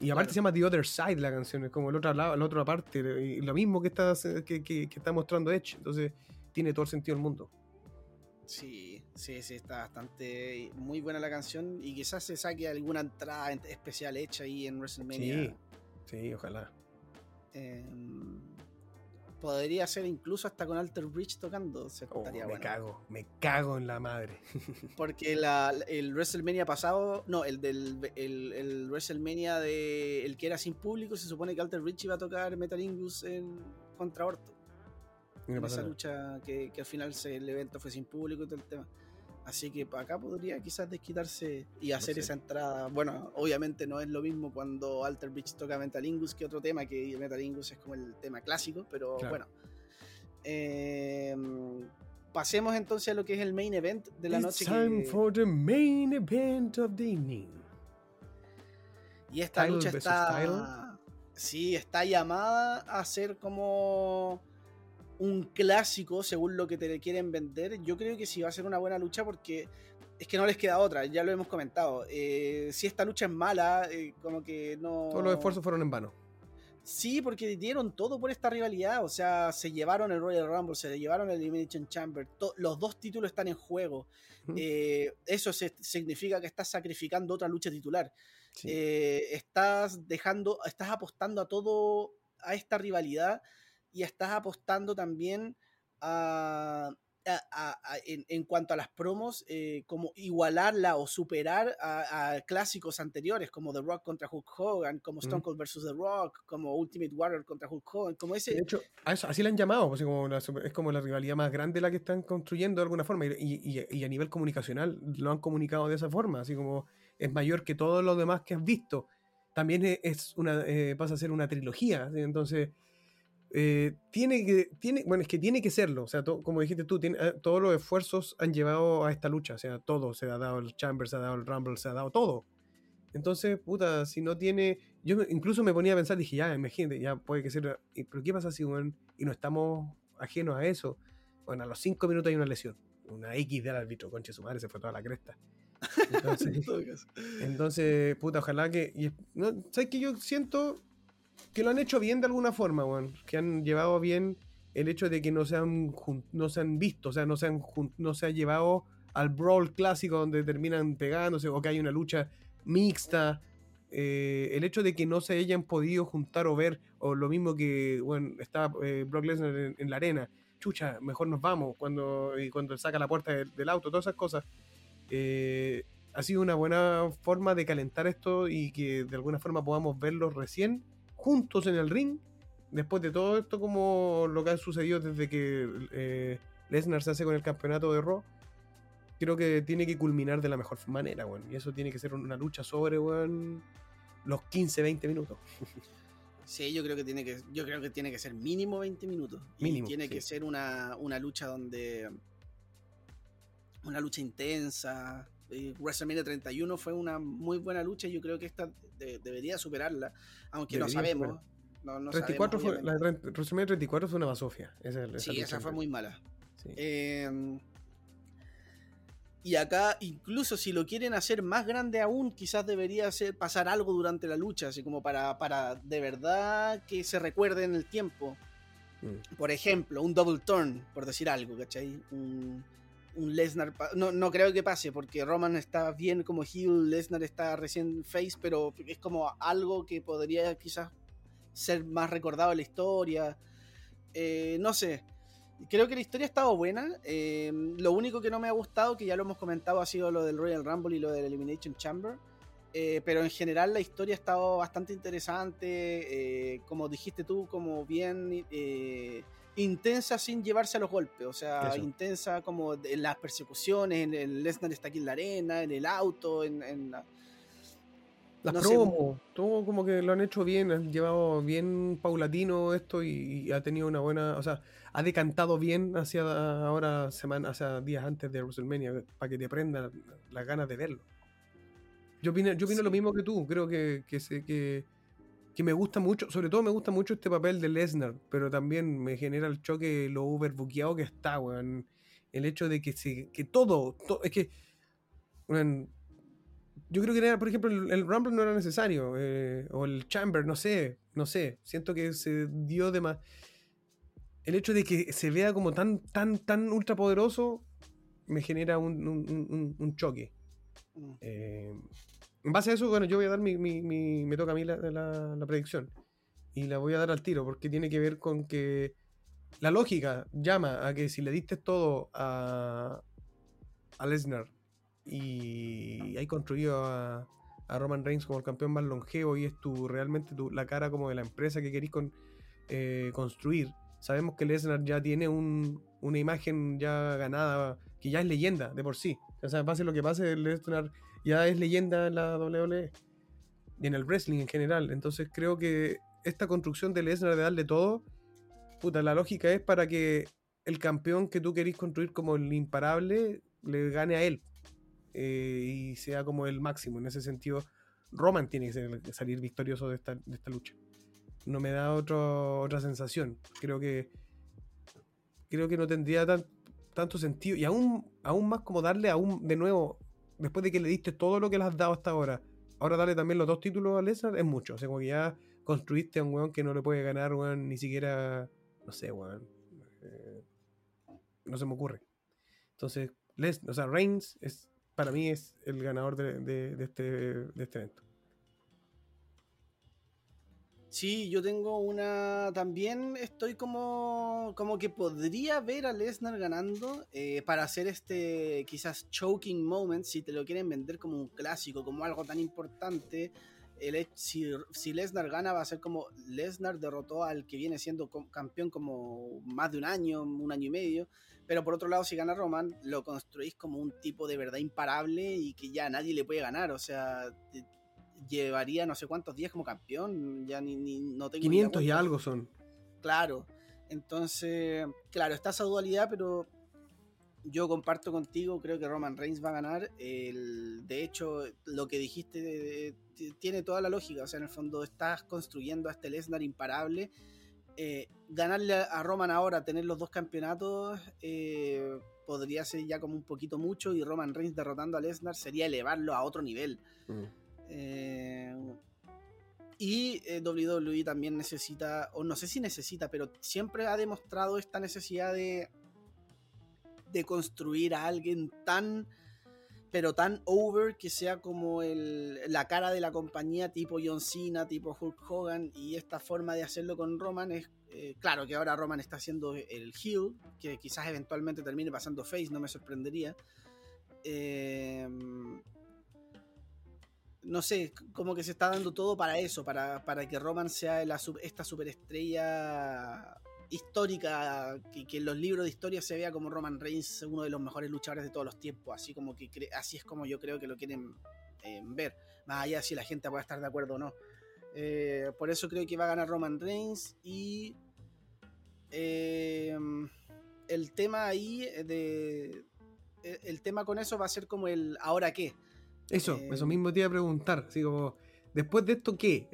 Y aparte Claro. se llama The Other Side la canción, es como el otro lado, la otra parte, y lo mismo que está, que, que- que está mostrando Edge. Entonces tiene todo el sentido del mundo. Sí, sí, sí, está bastante muy buena la canción y quizás se saque alguna entrada en- especial hecha ahí en WrestleMania. Sí, sí, ojalá. Em, podría ser incluso hasta con Alter Bridge tocando, se Oh, estaría me bueno. cago, me cago en la madre. <laughs> Porque la, el WrestleMania pasado, no, el del el, el WrestleMania de el que era sin público, se supone que Alter Bridge iba a tocar Metalingus en contra Orto. En esa lucha que, que al final se- el evento fue sin público y todo el tema. Así que para acá podría quizás desquitarse y hacer sé. esa entrada. Bueno, obviamente no es lo mismo cuando Alter Bridge toca Metalingus que otro tema, que Metalingus es como el tema clásico, pero Claro. bueno. Eh, pasemos entonces a lo que es el main event de la It's noche. time que- for the main event of the evening. Y esta lucha está. Sí, está llamada a ser como un clásico según lo que te quieren vender. Yo creo que sí va a ser una buena lucha porque es que no les queda otra, ya lo hemos comentado. Eh, si esta lucha es mala, eh, como que no. Todos los esfuerzos fueron en vano. Sí, porque dieron todo por esta rivalidad. O sea, se llevaron el Royal Rumble, se llevaron el Elimination Chamber. los dos títulos están en juego. Eh, eso se- significa que estás sacrificando otra lucha titular. Sí. Eh, estás dejando, estás apostando a todo, a esta rivalidad y estás apostando también a, a- a- a- en, en cuanto a las promos, eh, como igualarla o superar a, clásicos anteriores, como The Rock contra Hulk Hogan, como Stone. Cold vs. The Rock, como Ultimate Warrior contra Hulk Hogan, como de ese... hecho, a eso- así la han llamado, pues, como la super- es como la rivalidad más grande la que están construyendo de alguna forma. Y, y- y a nivel comunicacional lo han comunicado de esa forma, así como es mayor que todo lo demás que has visto. También es- es una, eh, pasa a ser una trilogía, ¿sí? entonces eh, tiene que, tiene, bueno, es que tiene que serlo, o sea, to- como dijiste tú, tiene- eh, todos los esfuerzos han llevado a esta lucha, o sea, todo, se ha dado el Chamber, se ha dado el Rumble, se ha dado todo. Entonces, puta, si no tiene. Yo incluso me ponía a pensar, dije, ya, imagínate, ya puede que sea. Pero ¿qué pasa si, weón, y no estamos ajenos a eso? Bueno, a los cinco minutos hay una lesión. Una X del árbitro, conche su madre, se fue toda la cresta. <laughs> Entonces, entonces, puta, ojalá que. y no, ¿Sabes que Yo siento que lo han hecho bien de alguna forma, weón. Que han llevado bien el hecho de que no se han, no se han visto, o sea, no se han, no se ha llevado al brawl clásico donde terminan pegándose o que hay una lucha mixta. Eh, el hecho de que no se hayan podido juntar o ver, o lo mismo que, bueno, está eh, Brock Lesnar en, la arena, chucha, mejor nos vamos cuando, y cuando saca la puerta del, auto, todas esas cosas. eh, ha sido una buena forma de calentar esto y que de alguna forma podamos verlos recién juntos en el ring. Después de todo esto, como lo que ha sucedido desde que eh, Lesnar se hace con el campeonato de Raw, creo que tiene que culminar de la mejor manera, weón. Y eso tiene que ser una lucha sobre, weón, los 15, 20 minutos. <laughs> Sí, yo creo que tiene que, yo creo que tiene que ser mínimo 20 minutos. Mínimo, y tiene sí. que ser una, una lucha donde. Una lucha intensa. Eh, WrestleMania 31 fue una muy buena lucha y yo creo que esta de- debería superarla. Aunque no sabemos. superar. No, no 34 sabemos, fue, la WrestleMania 34 fue una basofia. Esa, esa Sí, esa fue muy mala. sí. Eh, y acá, incluso si lo quieren hacer más grande aún, quizás debería pasar algo durante la lucha, así como para, para de verdad que se recuerde en el tiempo. Mm. Por ejemplo, un double turn, por decir algo, ¿cachai? Un, un Lesnar. No, no creo que pase, porque Roman está bien como heel, Lesnar está recién face, pero es como algo que podría quizás ser más recordado en la historia. Eh, no sé. Creo que la historia ha estado buena. eh, lo único que no me ha gustado, que ya lo hemos comentado, ha sido lo del Royal Rumble y lo del Elimination Chamber. Eh, pero en general la historia ha estado bastante interesante. eh, como dijiste tú, como bien intensa sin llevarse a los golpes. O sea, Eso. intensa como en las persecuciones, en el Lesnar está aquí en la arena, en el auto, en, en la- Las no sé, promos, todo como que lo han hecho bien, han llevado bien paulatino esto y, y ha tenido una buena, o sea, ha decantado bien hacia ahora semana, hacia días antes de WrestleMania, para que te prendan las ganas de verlo. Yo opino, yo opino Sí. lo mismo que tú, creo que, que, se- que, que me gusta mucho, sobre todo me gusta mucho este papel de Lesnar, pero también me genera el choque lo overbuqueado que está, weón. El hecho de que, se, que todo, to- es que, weón, yo creo que era, por ejemplo, el, el Rumble no era necesario. eh, o el Chamber, no sé. No sé. Siento que se dio de más. El hecho de que se vea como tan, tan, tan ultra poderoso me genera un, un- un- un- un choque. Mm. Eh, en base a eso, bueno, yo voy a dar mi. mi- me toca a mí la, la- la predicción. Y la voy a dar al tiro, porque tiene que ver con que la lógica llama a que si le diste todo a, a Lesnar y hay construido a, a Roman Reigns como el campeón más longevo y es tu realmente tu, la cara como de la empresa que querís con, eh, construir. Sabemos que Lesnar ya tiene un- una imagen ya ganada, que ya es leyenda de por sí. O sea, pase lo que pase, Lesnar ya es leyenda en la WWE y en el wrestling en general. Entonces creo que esta construcción de Lesnar de darle todo, puta, la lógica es para que el campeón que tú querís construir como el imparable le gane a él eh, y sea como el máximo. En ese sentido, Roman tiene que salir victorioso de esta, de esta lucha. No me da otro- otra sensación. Creo que creo que no tendría tan- tanto sentido. Y aún, aún más como darle aún de nuevo, después de que le diste todo lo que le has dado hasta ahora, ahora darle también los dos títulos a Lesnar es mucho. O sea, como que ya construiste a un weón que no le puede ganar, weón, ni siquiera, no sé, weón. eh, no se me ocurre. Entonces, Les, o sea, Reigns es, para mí es el ganador de, de- de este, de este evento. Sí, yo tengo una. También estoy como. Como que podría ver a Lesnar ganando eh, para hacer este quizás choking moment, si te lo quieren vender como un clásico, como algo tan importante. Si, si Lesnar gana, va a ser como Lesnar derrotó al que viene siendo campeón como más de un año, un año y medio. Pero por otro lado, si gana Roman, lo construís como un tipo de verdad imparable y que ya nadie le puede ganar. O sea, llevaría no sé cuántos días como campeón. Ya ni, ni- no tengo ni idea 500 y algo son. Claro. Entonces, claro, está esa dualidad, pero yo comparto contigo, creo que Roman Reigns va a ganar. El, de hecho, lo que dijiste de- de- t- tiene toda la lógica. O sea, en el fondo estás construyendo a este Lesnar imparable. Eh, ganarle a- a Roman ahora, tener los dos campeonatos, eh, podría ser ya como un poquito mucho. Y Roman Reigns derrotando a Lesnar sería elevarlo a otro nivel. Mm. Eh, y eh, WWE también necesita, o no sé si necesita, pero siempre ha demostrado esta necesidad de, de construir a alguien tan, pero tan over que sea como la cara de la compañía tipo John Cena, tipo Hulk Hogan, y esta forma de hacerlo con Roman es, eh, claro que ahora Roman está haciendo el heel, que quizás eventualmente termine pasando face, no me sorprendería. Eh, no sé, como que se está dando todo para eso, para, para que Roman sea la, esta superestrella histórica, que, en los libros de historia se vea como Roman Reigns uno de los mejores luchadores de todos los tiempos, así como que así es como yo creo que lo quieren eh, ver, más allá si la gente puede estar de acuerdo o no. Eh, por eso creo que va a ganar Roman Reigns y eh, el tema ahí de el tema con eso va a ser como el ahora qué. Eso, eso mismo te iba a preguntar, así como después de esto qué,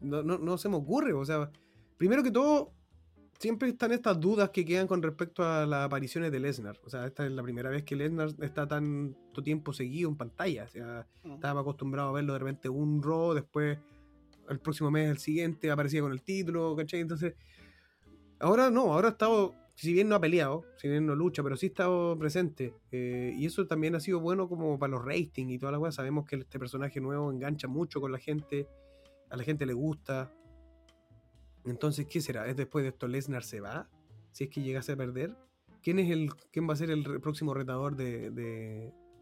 no, no, no se me ocurre, o sea, primero que todo siempre están estas dudas que quedan con respecto a las apariciones de Lesnar. O sea, esta es la primera vez que Lesnar está tanto tiempo seguido en pantalla. O sea, mm. estaba acostumbrado a verlo de repente un Raw, después el próximo mes, el siguiente, aparecía con el título, ¿cachai? Entonces, ahora no, ahora ha estado, si bien no ha peleado, si bien no lucha, pero sí ha estado presente. Eh, y eso también ha sido bueno como para los ratings y toda la cosa. Sabemos que este personaje nuevo engancha mucho con la gente, a la gente le gusta. Entonces, ¿qué será? ¿Es después de esto Lesnar se va? Si es que llegase a perder. ¿Quién, es el, quién va a ser el próximo retador de,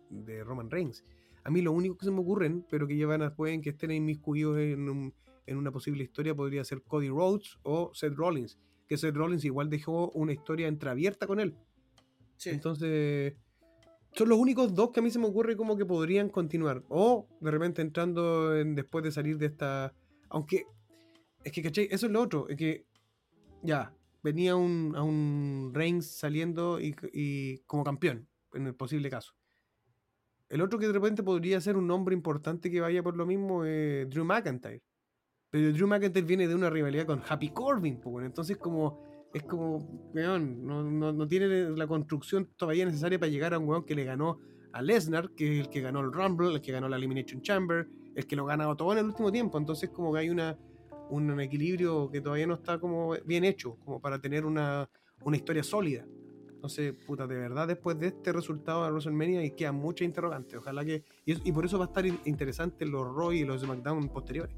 de, Roman Reigns? A mí lo único que se me ocurren, pero que llevan pueden que estén inmiscuidos en, en una posible historia, podría ser Cody Rhodes o Seth Rollins. Que Seth Rollins igual dejó una historia entreabierta con él. Entonces, son los únicos dos que a mí se me ocurre como que podrían continuar. O de repente entrando en, después de salir de esta. Aunque es que, ¿cachai? Eso es lo otro. Es que, ya, venía un, a un Reigns saliendo y, como campeón, en el posible caso. El otro que de repente podría ser un nombre importante que vaya por lo mismo es Drew McIntyre. Pero Drew McIntyre viene de una rivalidad con Happy Corbin, pues, entonces como es como, weón, no, no, tiene la construcción todavía necesaria para llegar a un weón que le ganó a Lesnar, que es el que ganó el Rumble, el que ganó la Elimination Chamber, el que lo ha ganado todo en el último tiempo. Entonces como que hay una, un equilibrio que todavía no está como bien hecho, como para tener una, historia sólida. Entonces, puta, de verdad, después de este resultado de WrestleMania, y quedan muchas interrogantes. Ojalá que. Y, por eso va a estar interesante los Roy y los SmackDown posteriores.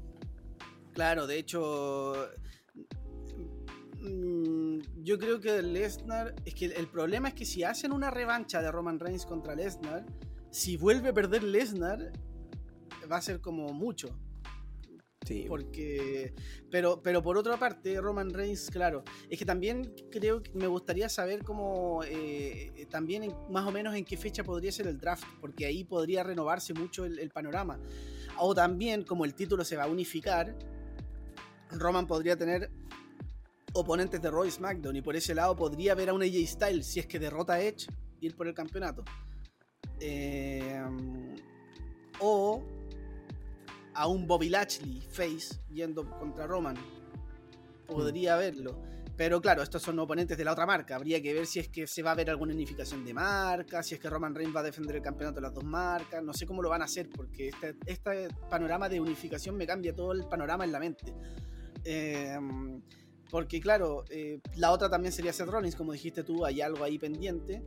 Claro, de hecho. Mm, yo creo que Lesnar. Es que el problema es que si hacen una revancha de Roman Reigns contra Lesnar, si vuelve a perder Lesnar, va a ser como mucho. Porque. Pero, pero por otra parte, Roman Reigns, claro. Es que también creo que me gustaría saber cómo. Eh, también más o menos en qué fecha podría ser el draft. Porque ahí podría renovarse mucho el, panorama. O también, como el título se va a unificar, Roman podría tener oponentes de Roy SmackDown. Y por ese lado podría ver a un AJ Styles si es que derrota a Edge, ir por el campeonato. Eh, o a un Bobby Lashley face yendo contra Roman. Podría verlo. Pero claro, estos son oponentes de la otra marca. Habría que ver si es que se va a ver alguna unificación de marca, si es que Roman Reigns va a defender el campeonato de las dos marcas. No sé cómo lo van a hacer, porque este, este panorama de unificación me cambia todo el panorama en la mente. Em, porque claro, eh, la otra también sería Seth Rollins, como dijiste tú, hay algo ahí pendiente.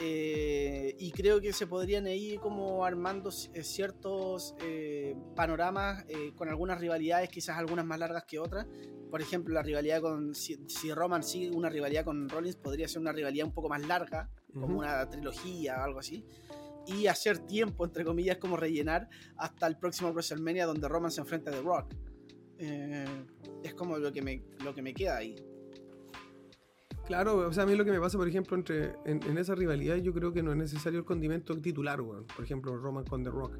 Eh, y creo que se podrían ir como armando eh, ciertos eh, panoramas con algunas rivalidades, quizás algunas más largas que otras. Por ejemplo, la rivalidad con. Si, Roman sigue una rivalidad con Rollins, podría ser una rivalidad un poco más larga, como una trilogía o algo así. Y hacer tiempo, entre comillas, como rellenar hasta el próximo WrestleMania donde Roman se enfrenta a The Rock. Es como lo que, me, lo que me queda ahí. Claro, o sea, a mí lo que me pasa, por ejemplo, entre en, esa rivalidad, yo creo que no es necesario el condimento titular, weón. Por ejemplo, Roman con The Rock.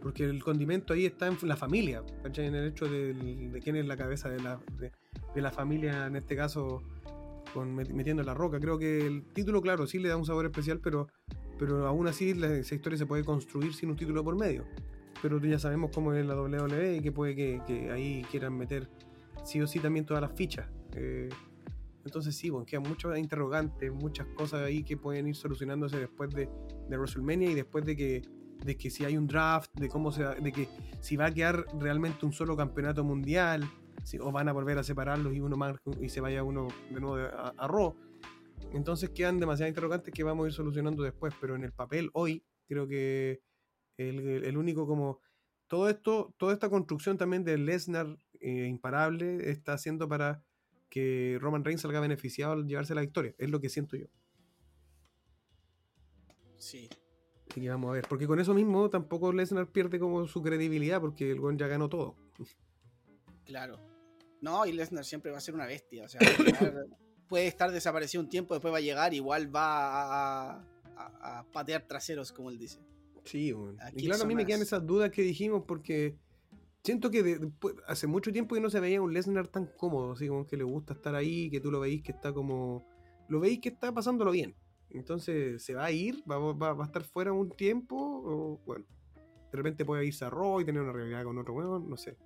Porque el condimento ahí está en la familia. En el hecho de, quién es la cabeza de la, de, la familia, en este caso, con, metiendo la roca. Creo que el título, claro, sí le da un sabor especial, pero, pero aún así esa historia se puede construir sin un título por medio. Pero ya sabemos cómo es la WWE y que puede que, ahí quieran meter sí o sí también todas las fichas. Eh, entonces sí, bueno, quedan muchos interrogantes, muchas cosas ahí que pueden ir solucionándose después de, de WrestleMania y después de que, de que si hay un draft, de cómo se de que si va a quedar realmente un solo campeonato mundial, si, o van a volver a separarlos y uno más y se vaya uno de nuevo a, a Raw. Entonces quedan demasiadas interrogantes que vamos a ir solucionando después, pero en el papel hoy creo que el, el único como todo esto, toda esta construcción también de Lesnar eh, imparable está haciendo para que Roman Reigns salga beneficiado al llevarse la victoria. Es lo que siento yo. Sí. Así que vamos a ver. Porque con eso mismo tampoco Lesnar pierde como su credibilidad porque el buen ya ganó todo. Claro. No, y Lesnar siempre va a ser una bestia. O sea, <laughs> puede estar desaparecido un tiempo, después va a llegar, igual va a, a, patear traseros, como él dice. Sí, bueno. y claro, a mí me quedan esas dudas que dijimos porque siento que hace mucho tiempo que no se veía un Lesnar tan cómodo, así como que le gusta estar ahí, que tú lo veis que está como... Lo veis que está pasándolo bien. Entonces, ¿se va a ir? ¿Va, va, a estar fuera un tiempo? O, bueno, de repente puede irse a Raw y tener una realidad con otro huevo, no sé.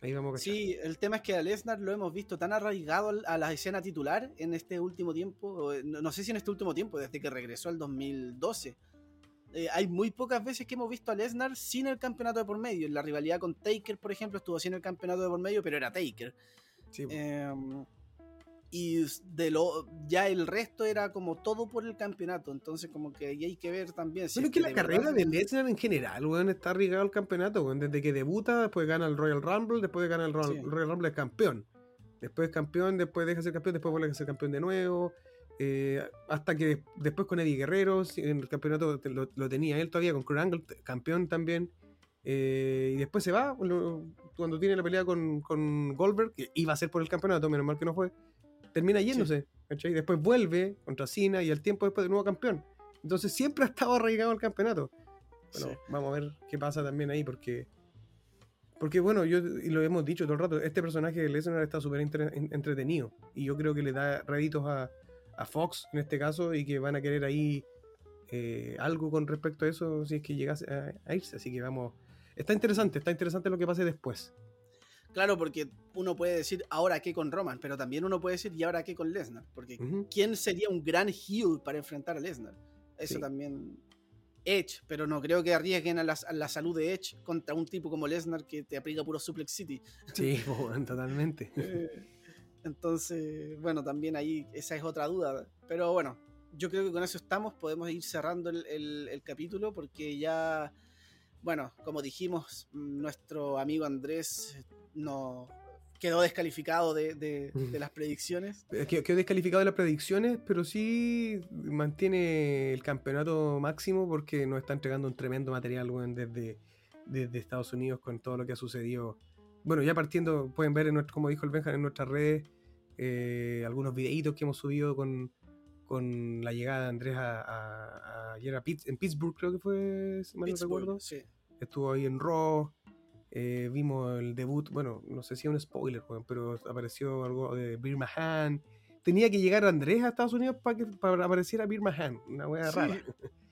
Ahí vamos a Sí, el tema es que a Lesnar lo hemos visto tan arraigado a la escena titular en este último tiempo, no, sé si en este último tiempo, desde que regresó al 2012. Eh, hay muy pocas veces que hemos visto a Lesnar sin el campeonato de por medio. En la rivalidad con Taker, por ejemplo, estuvo sin el campeonato de por medio, pero era Taker. Sí, y de lo ya el resto era como todo por el campeonato, entonces como que ahí hay que ver también. Si que, la carrera de Lesnar en general, weón, está arriesgado al campeonato, desde que debuta, después gana el Royal Rumble, después gana el Royal, Rumble es campeón, después campeón, después deja de ser campeón, después vuelve a ser campeón de nuevo, eh, hasta que después con Eddie Guerrero, en el campeonato lo, tenía él todavía, con Kurt Angle, campeón también. Eh, y después se va cuando tiene la pelea con, con Goldberg, que iba a ser por el campeonato, menos mal que no fue termina yéndose, y Después vuelve contra Cena y al tiempo después de nuevo campeón. Entonces siempre ha estado arraigado al campeonato. Bueno, vamos a ver qué pasa también ahí, porque. Porque bueno, yo y lo hemos dicho todo el rato, este personaje de Lesnar está súper entretenido. Y yo creo que le da réditos a, Fox en este caso y que van a querer ahí eh, algo con respecto a eso si es que llegase a, irse. Así que vamos. Está interesante, está interesante lo que pase después. Claro, porque uno puede decir ahora qué con Roman, pero también uno puede decir y ahora qué con Lesnar. Porque ¿quién sería un gran heel para enfrentar a Lesnar? Eso también. Edge, pero no creo que arriesguen a la, salud de Edge contra un tipo como Lesnar que te aplica puro Suplex City. Sí, <laughs> <laughs> totalmente. Eh, entonces, bueno, también ahí esa es otra duda. Pero bueno, yo creo que con eso estamos. Podemos ir cerrando el capítulo porque ya, bueno, como dijimos, nuestro amigo Andrés no quedó descalificado de, las predicciones. Quedó descalificado de las predicciones, pero sí mantiene el campeonato máximo porque nos está entregando un tremendo material desde, desde Estados Unidos con todo lo que ha sucedido. Bueno, ya partiendo, pueden ver, en como dijo el Benja, en nuestras redes eh, algunos videitos que hemos subido con, la llegada de Andrés a, ayer en Pittsburgh, creo que fue, si mal no recuerdo. Estuvo ahí en Raw. Eh, vimos el debut, bueno, no sé si es un spoiler, pero apareció algo de Bir Mahan. Tenía que llegar Andrés a Estados Unidos para que para apareciera Bir Mahan, una wea rara. <laughs>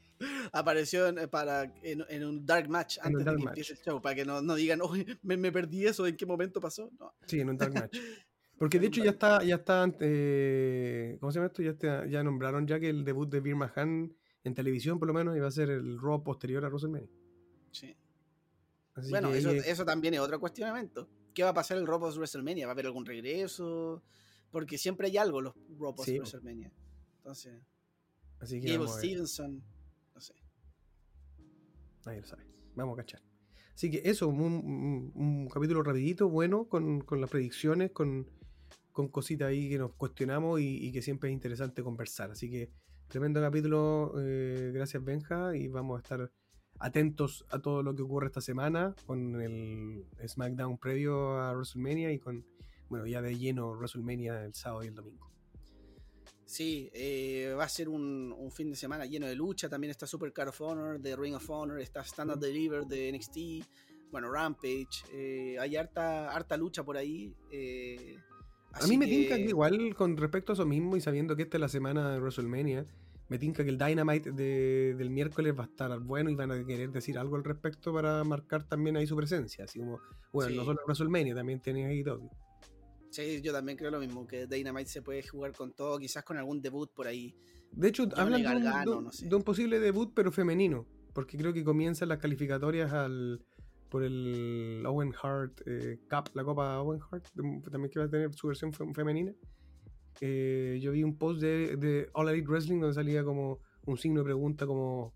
Apareció en, para, en, un dark match antes de que empiece el show, para que no, no digan, oye, me, perdí eso, ¿en qué momento pasó? Sí, en un dark match. <laughs> Porque de hecho ya está, ya está, eh, ¿cómo se llama esto? Ya, ya nombraron ya que el debut de Bir Mahan en televisión por lo menos iba a ser el Raw posterior a WrestleMania. Sí bueno, eso, también es otro cuestionamiento. ¿Qué va a pasar el Raw WrestleMania? ¿Va a haber algún regreso? Porque siempre hay algo los Raw WrestleMania. Entonces, Así que Gable Stevenson. Nadie lo sabe. Vamos a cachar. Así que eso, un, capítulo rapidito, bueno, con, las predicciones, con, con, cositas ahí que nos cuestionamos y, que siempre es interesante conversar. Así que tremendo capítulo, eh, gracias Benja, y vamos a estar atentos a todo lo que ocurre esta semana con el SmackDown previo a WrestleMania y con, bueno, ya de lleno WrestleMania el sábado y el domingo. Sí, eh, va a ser un, fin de semana lleno de lucha. También está Super Card of Honor de Ring of Honor, está Standard Deliver de NXT, bueno, Rampage. Eh, hay harta, harta lucha por ahí. Eh, a mí me que... que igual con respecto a eso mismo y sabiendo que esta es la semana de WrestleMania, me tinca que el Dynamite del miércoles va a estar bueno y van a querer decir algo al respecto para marcar también ahí su presencia. Así como, bueno, no solo WrestleMania, también tiene ahí todo. Sí, yo también creo lo mismo, que Dynamite se puede jugar con todo, quizás con algún debut por ahí. De hecho, hablan de un, posible debut, pero femenino, porque creo que comienzan las calificatorias al por el Owen Hart eh, Cup, la Copa Owen Hart, también que va a tener su versión femenina. Eh, yo vi un post de, All Elite Wrestling donde salía como un signo de pregunta, como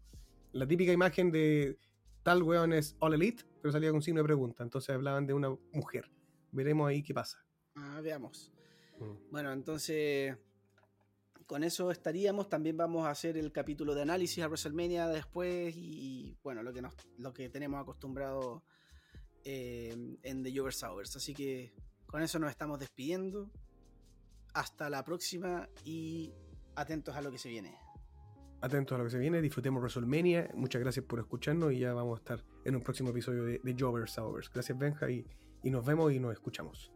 la típica imagen de tal weón es All Elite, pero salía con un signo de pregunta. Entonces hablaban de una mujer. Veremos ahí qué pasa. Ah, veamos. Mm. Bueno, entonces con eso estaríamos. También vamos a hacer el capítulo de análisis a WrestleMania después y, bueno, lo que, nos, lo que tenemos acostumbrado eh, en The Jovers Hours. Así que con eso nos estamos despidiendo. Hasta la próxima y atentos a lo que se viene. Atentos a lo que se viene, disfrutemos WrestleMania. Muchas gracias por escucharnos y ya vamos a estar en un próximo episodio de, de Jovers Hours. Gracias Benja y, y nos vemos y nos escuchamos.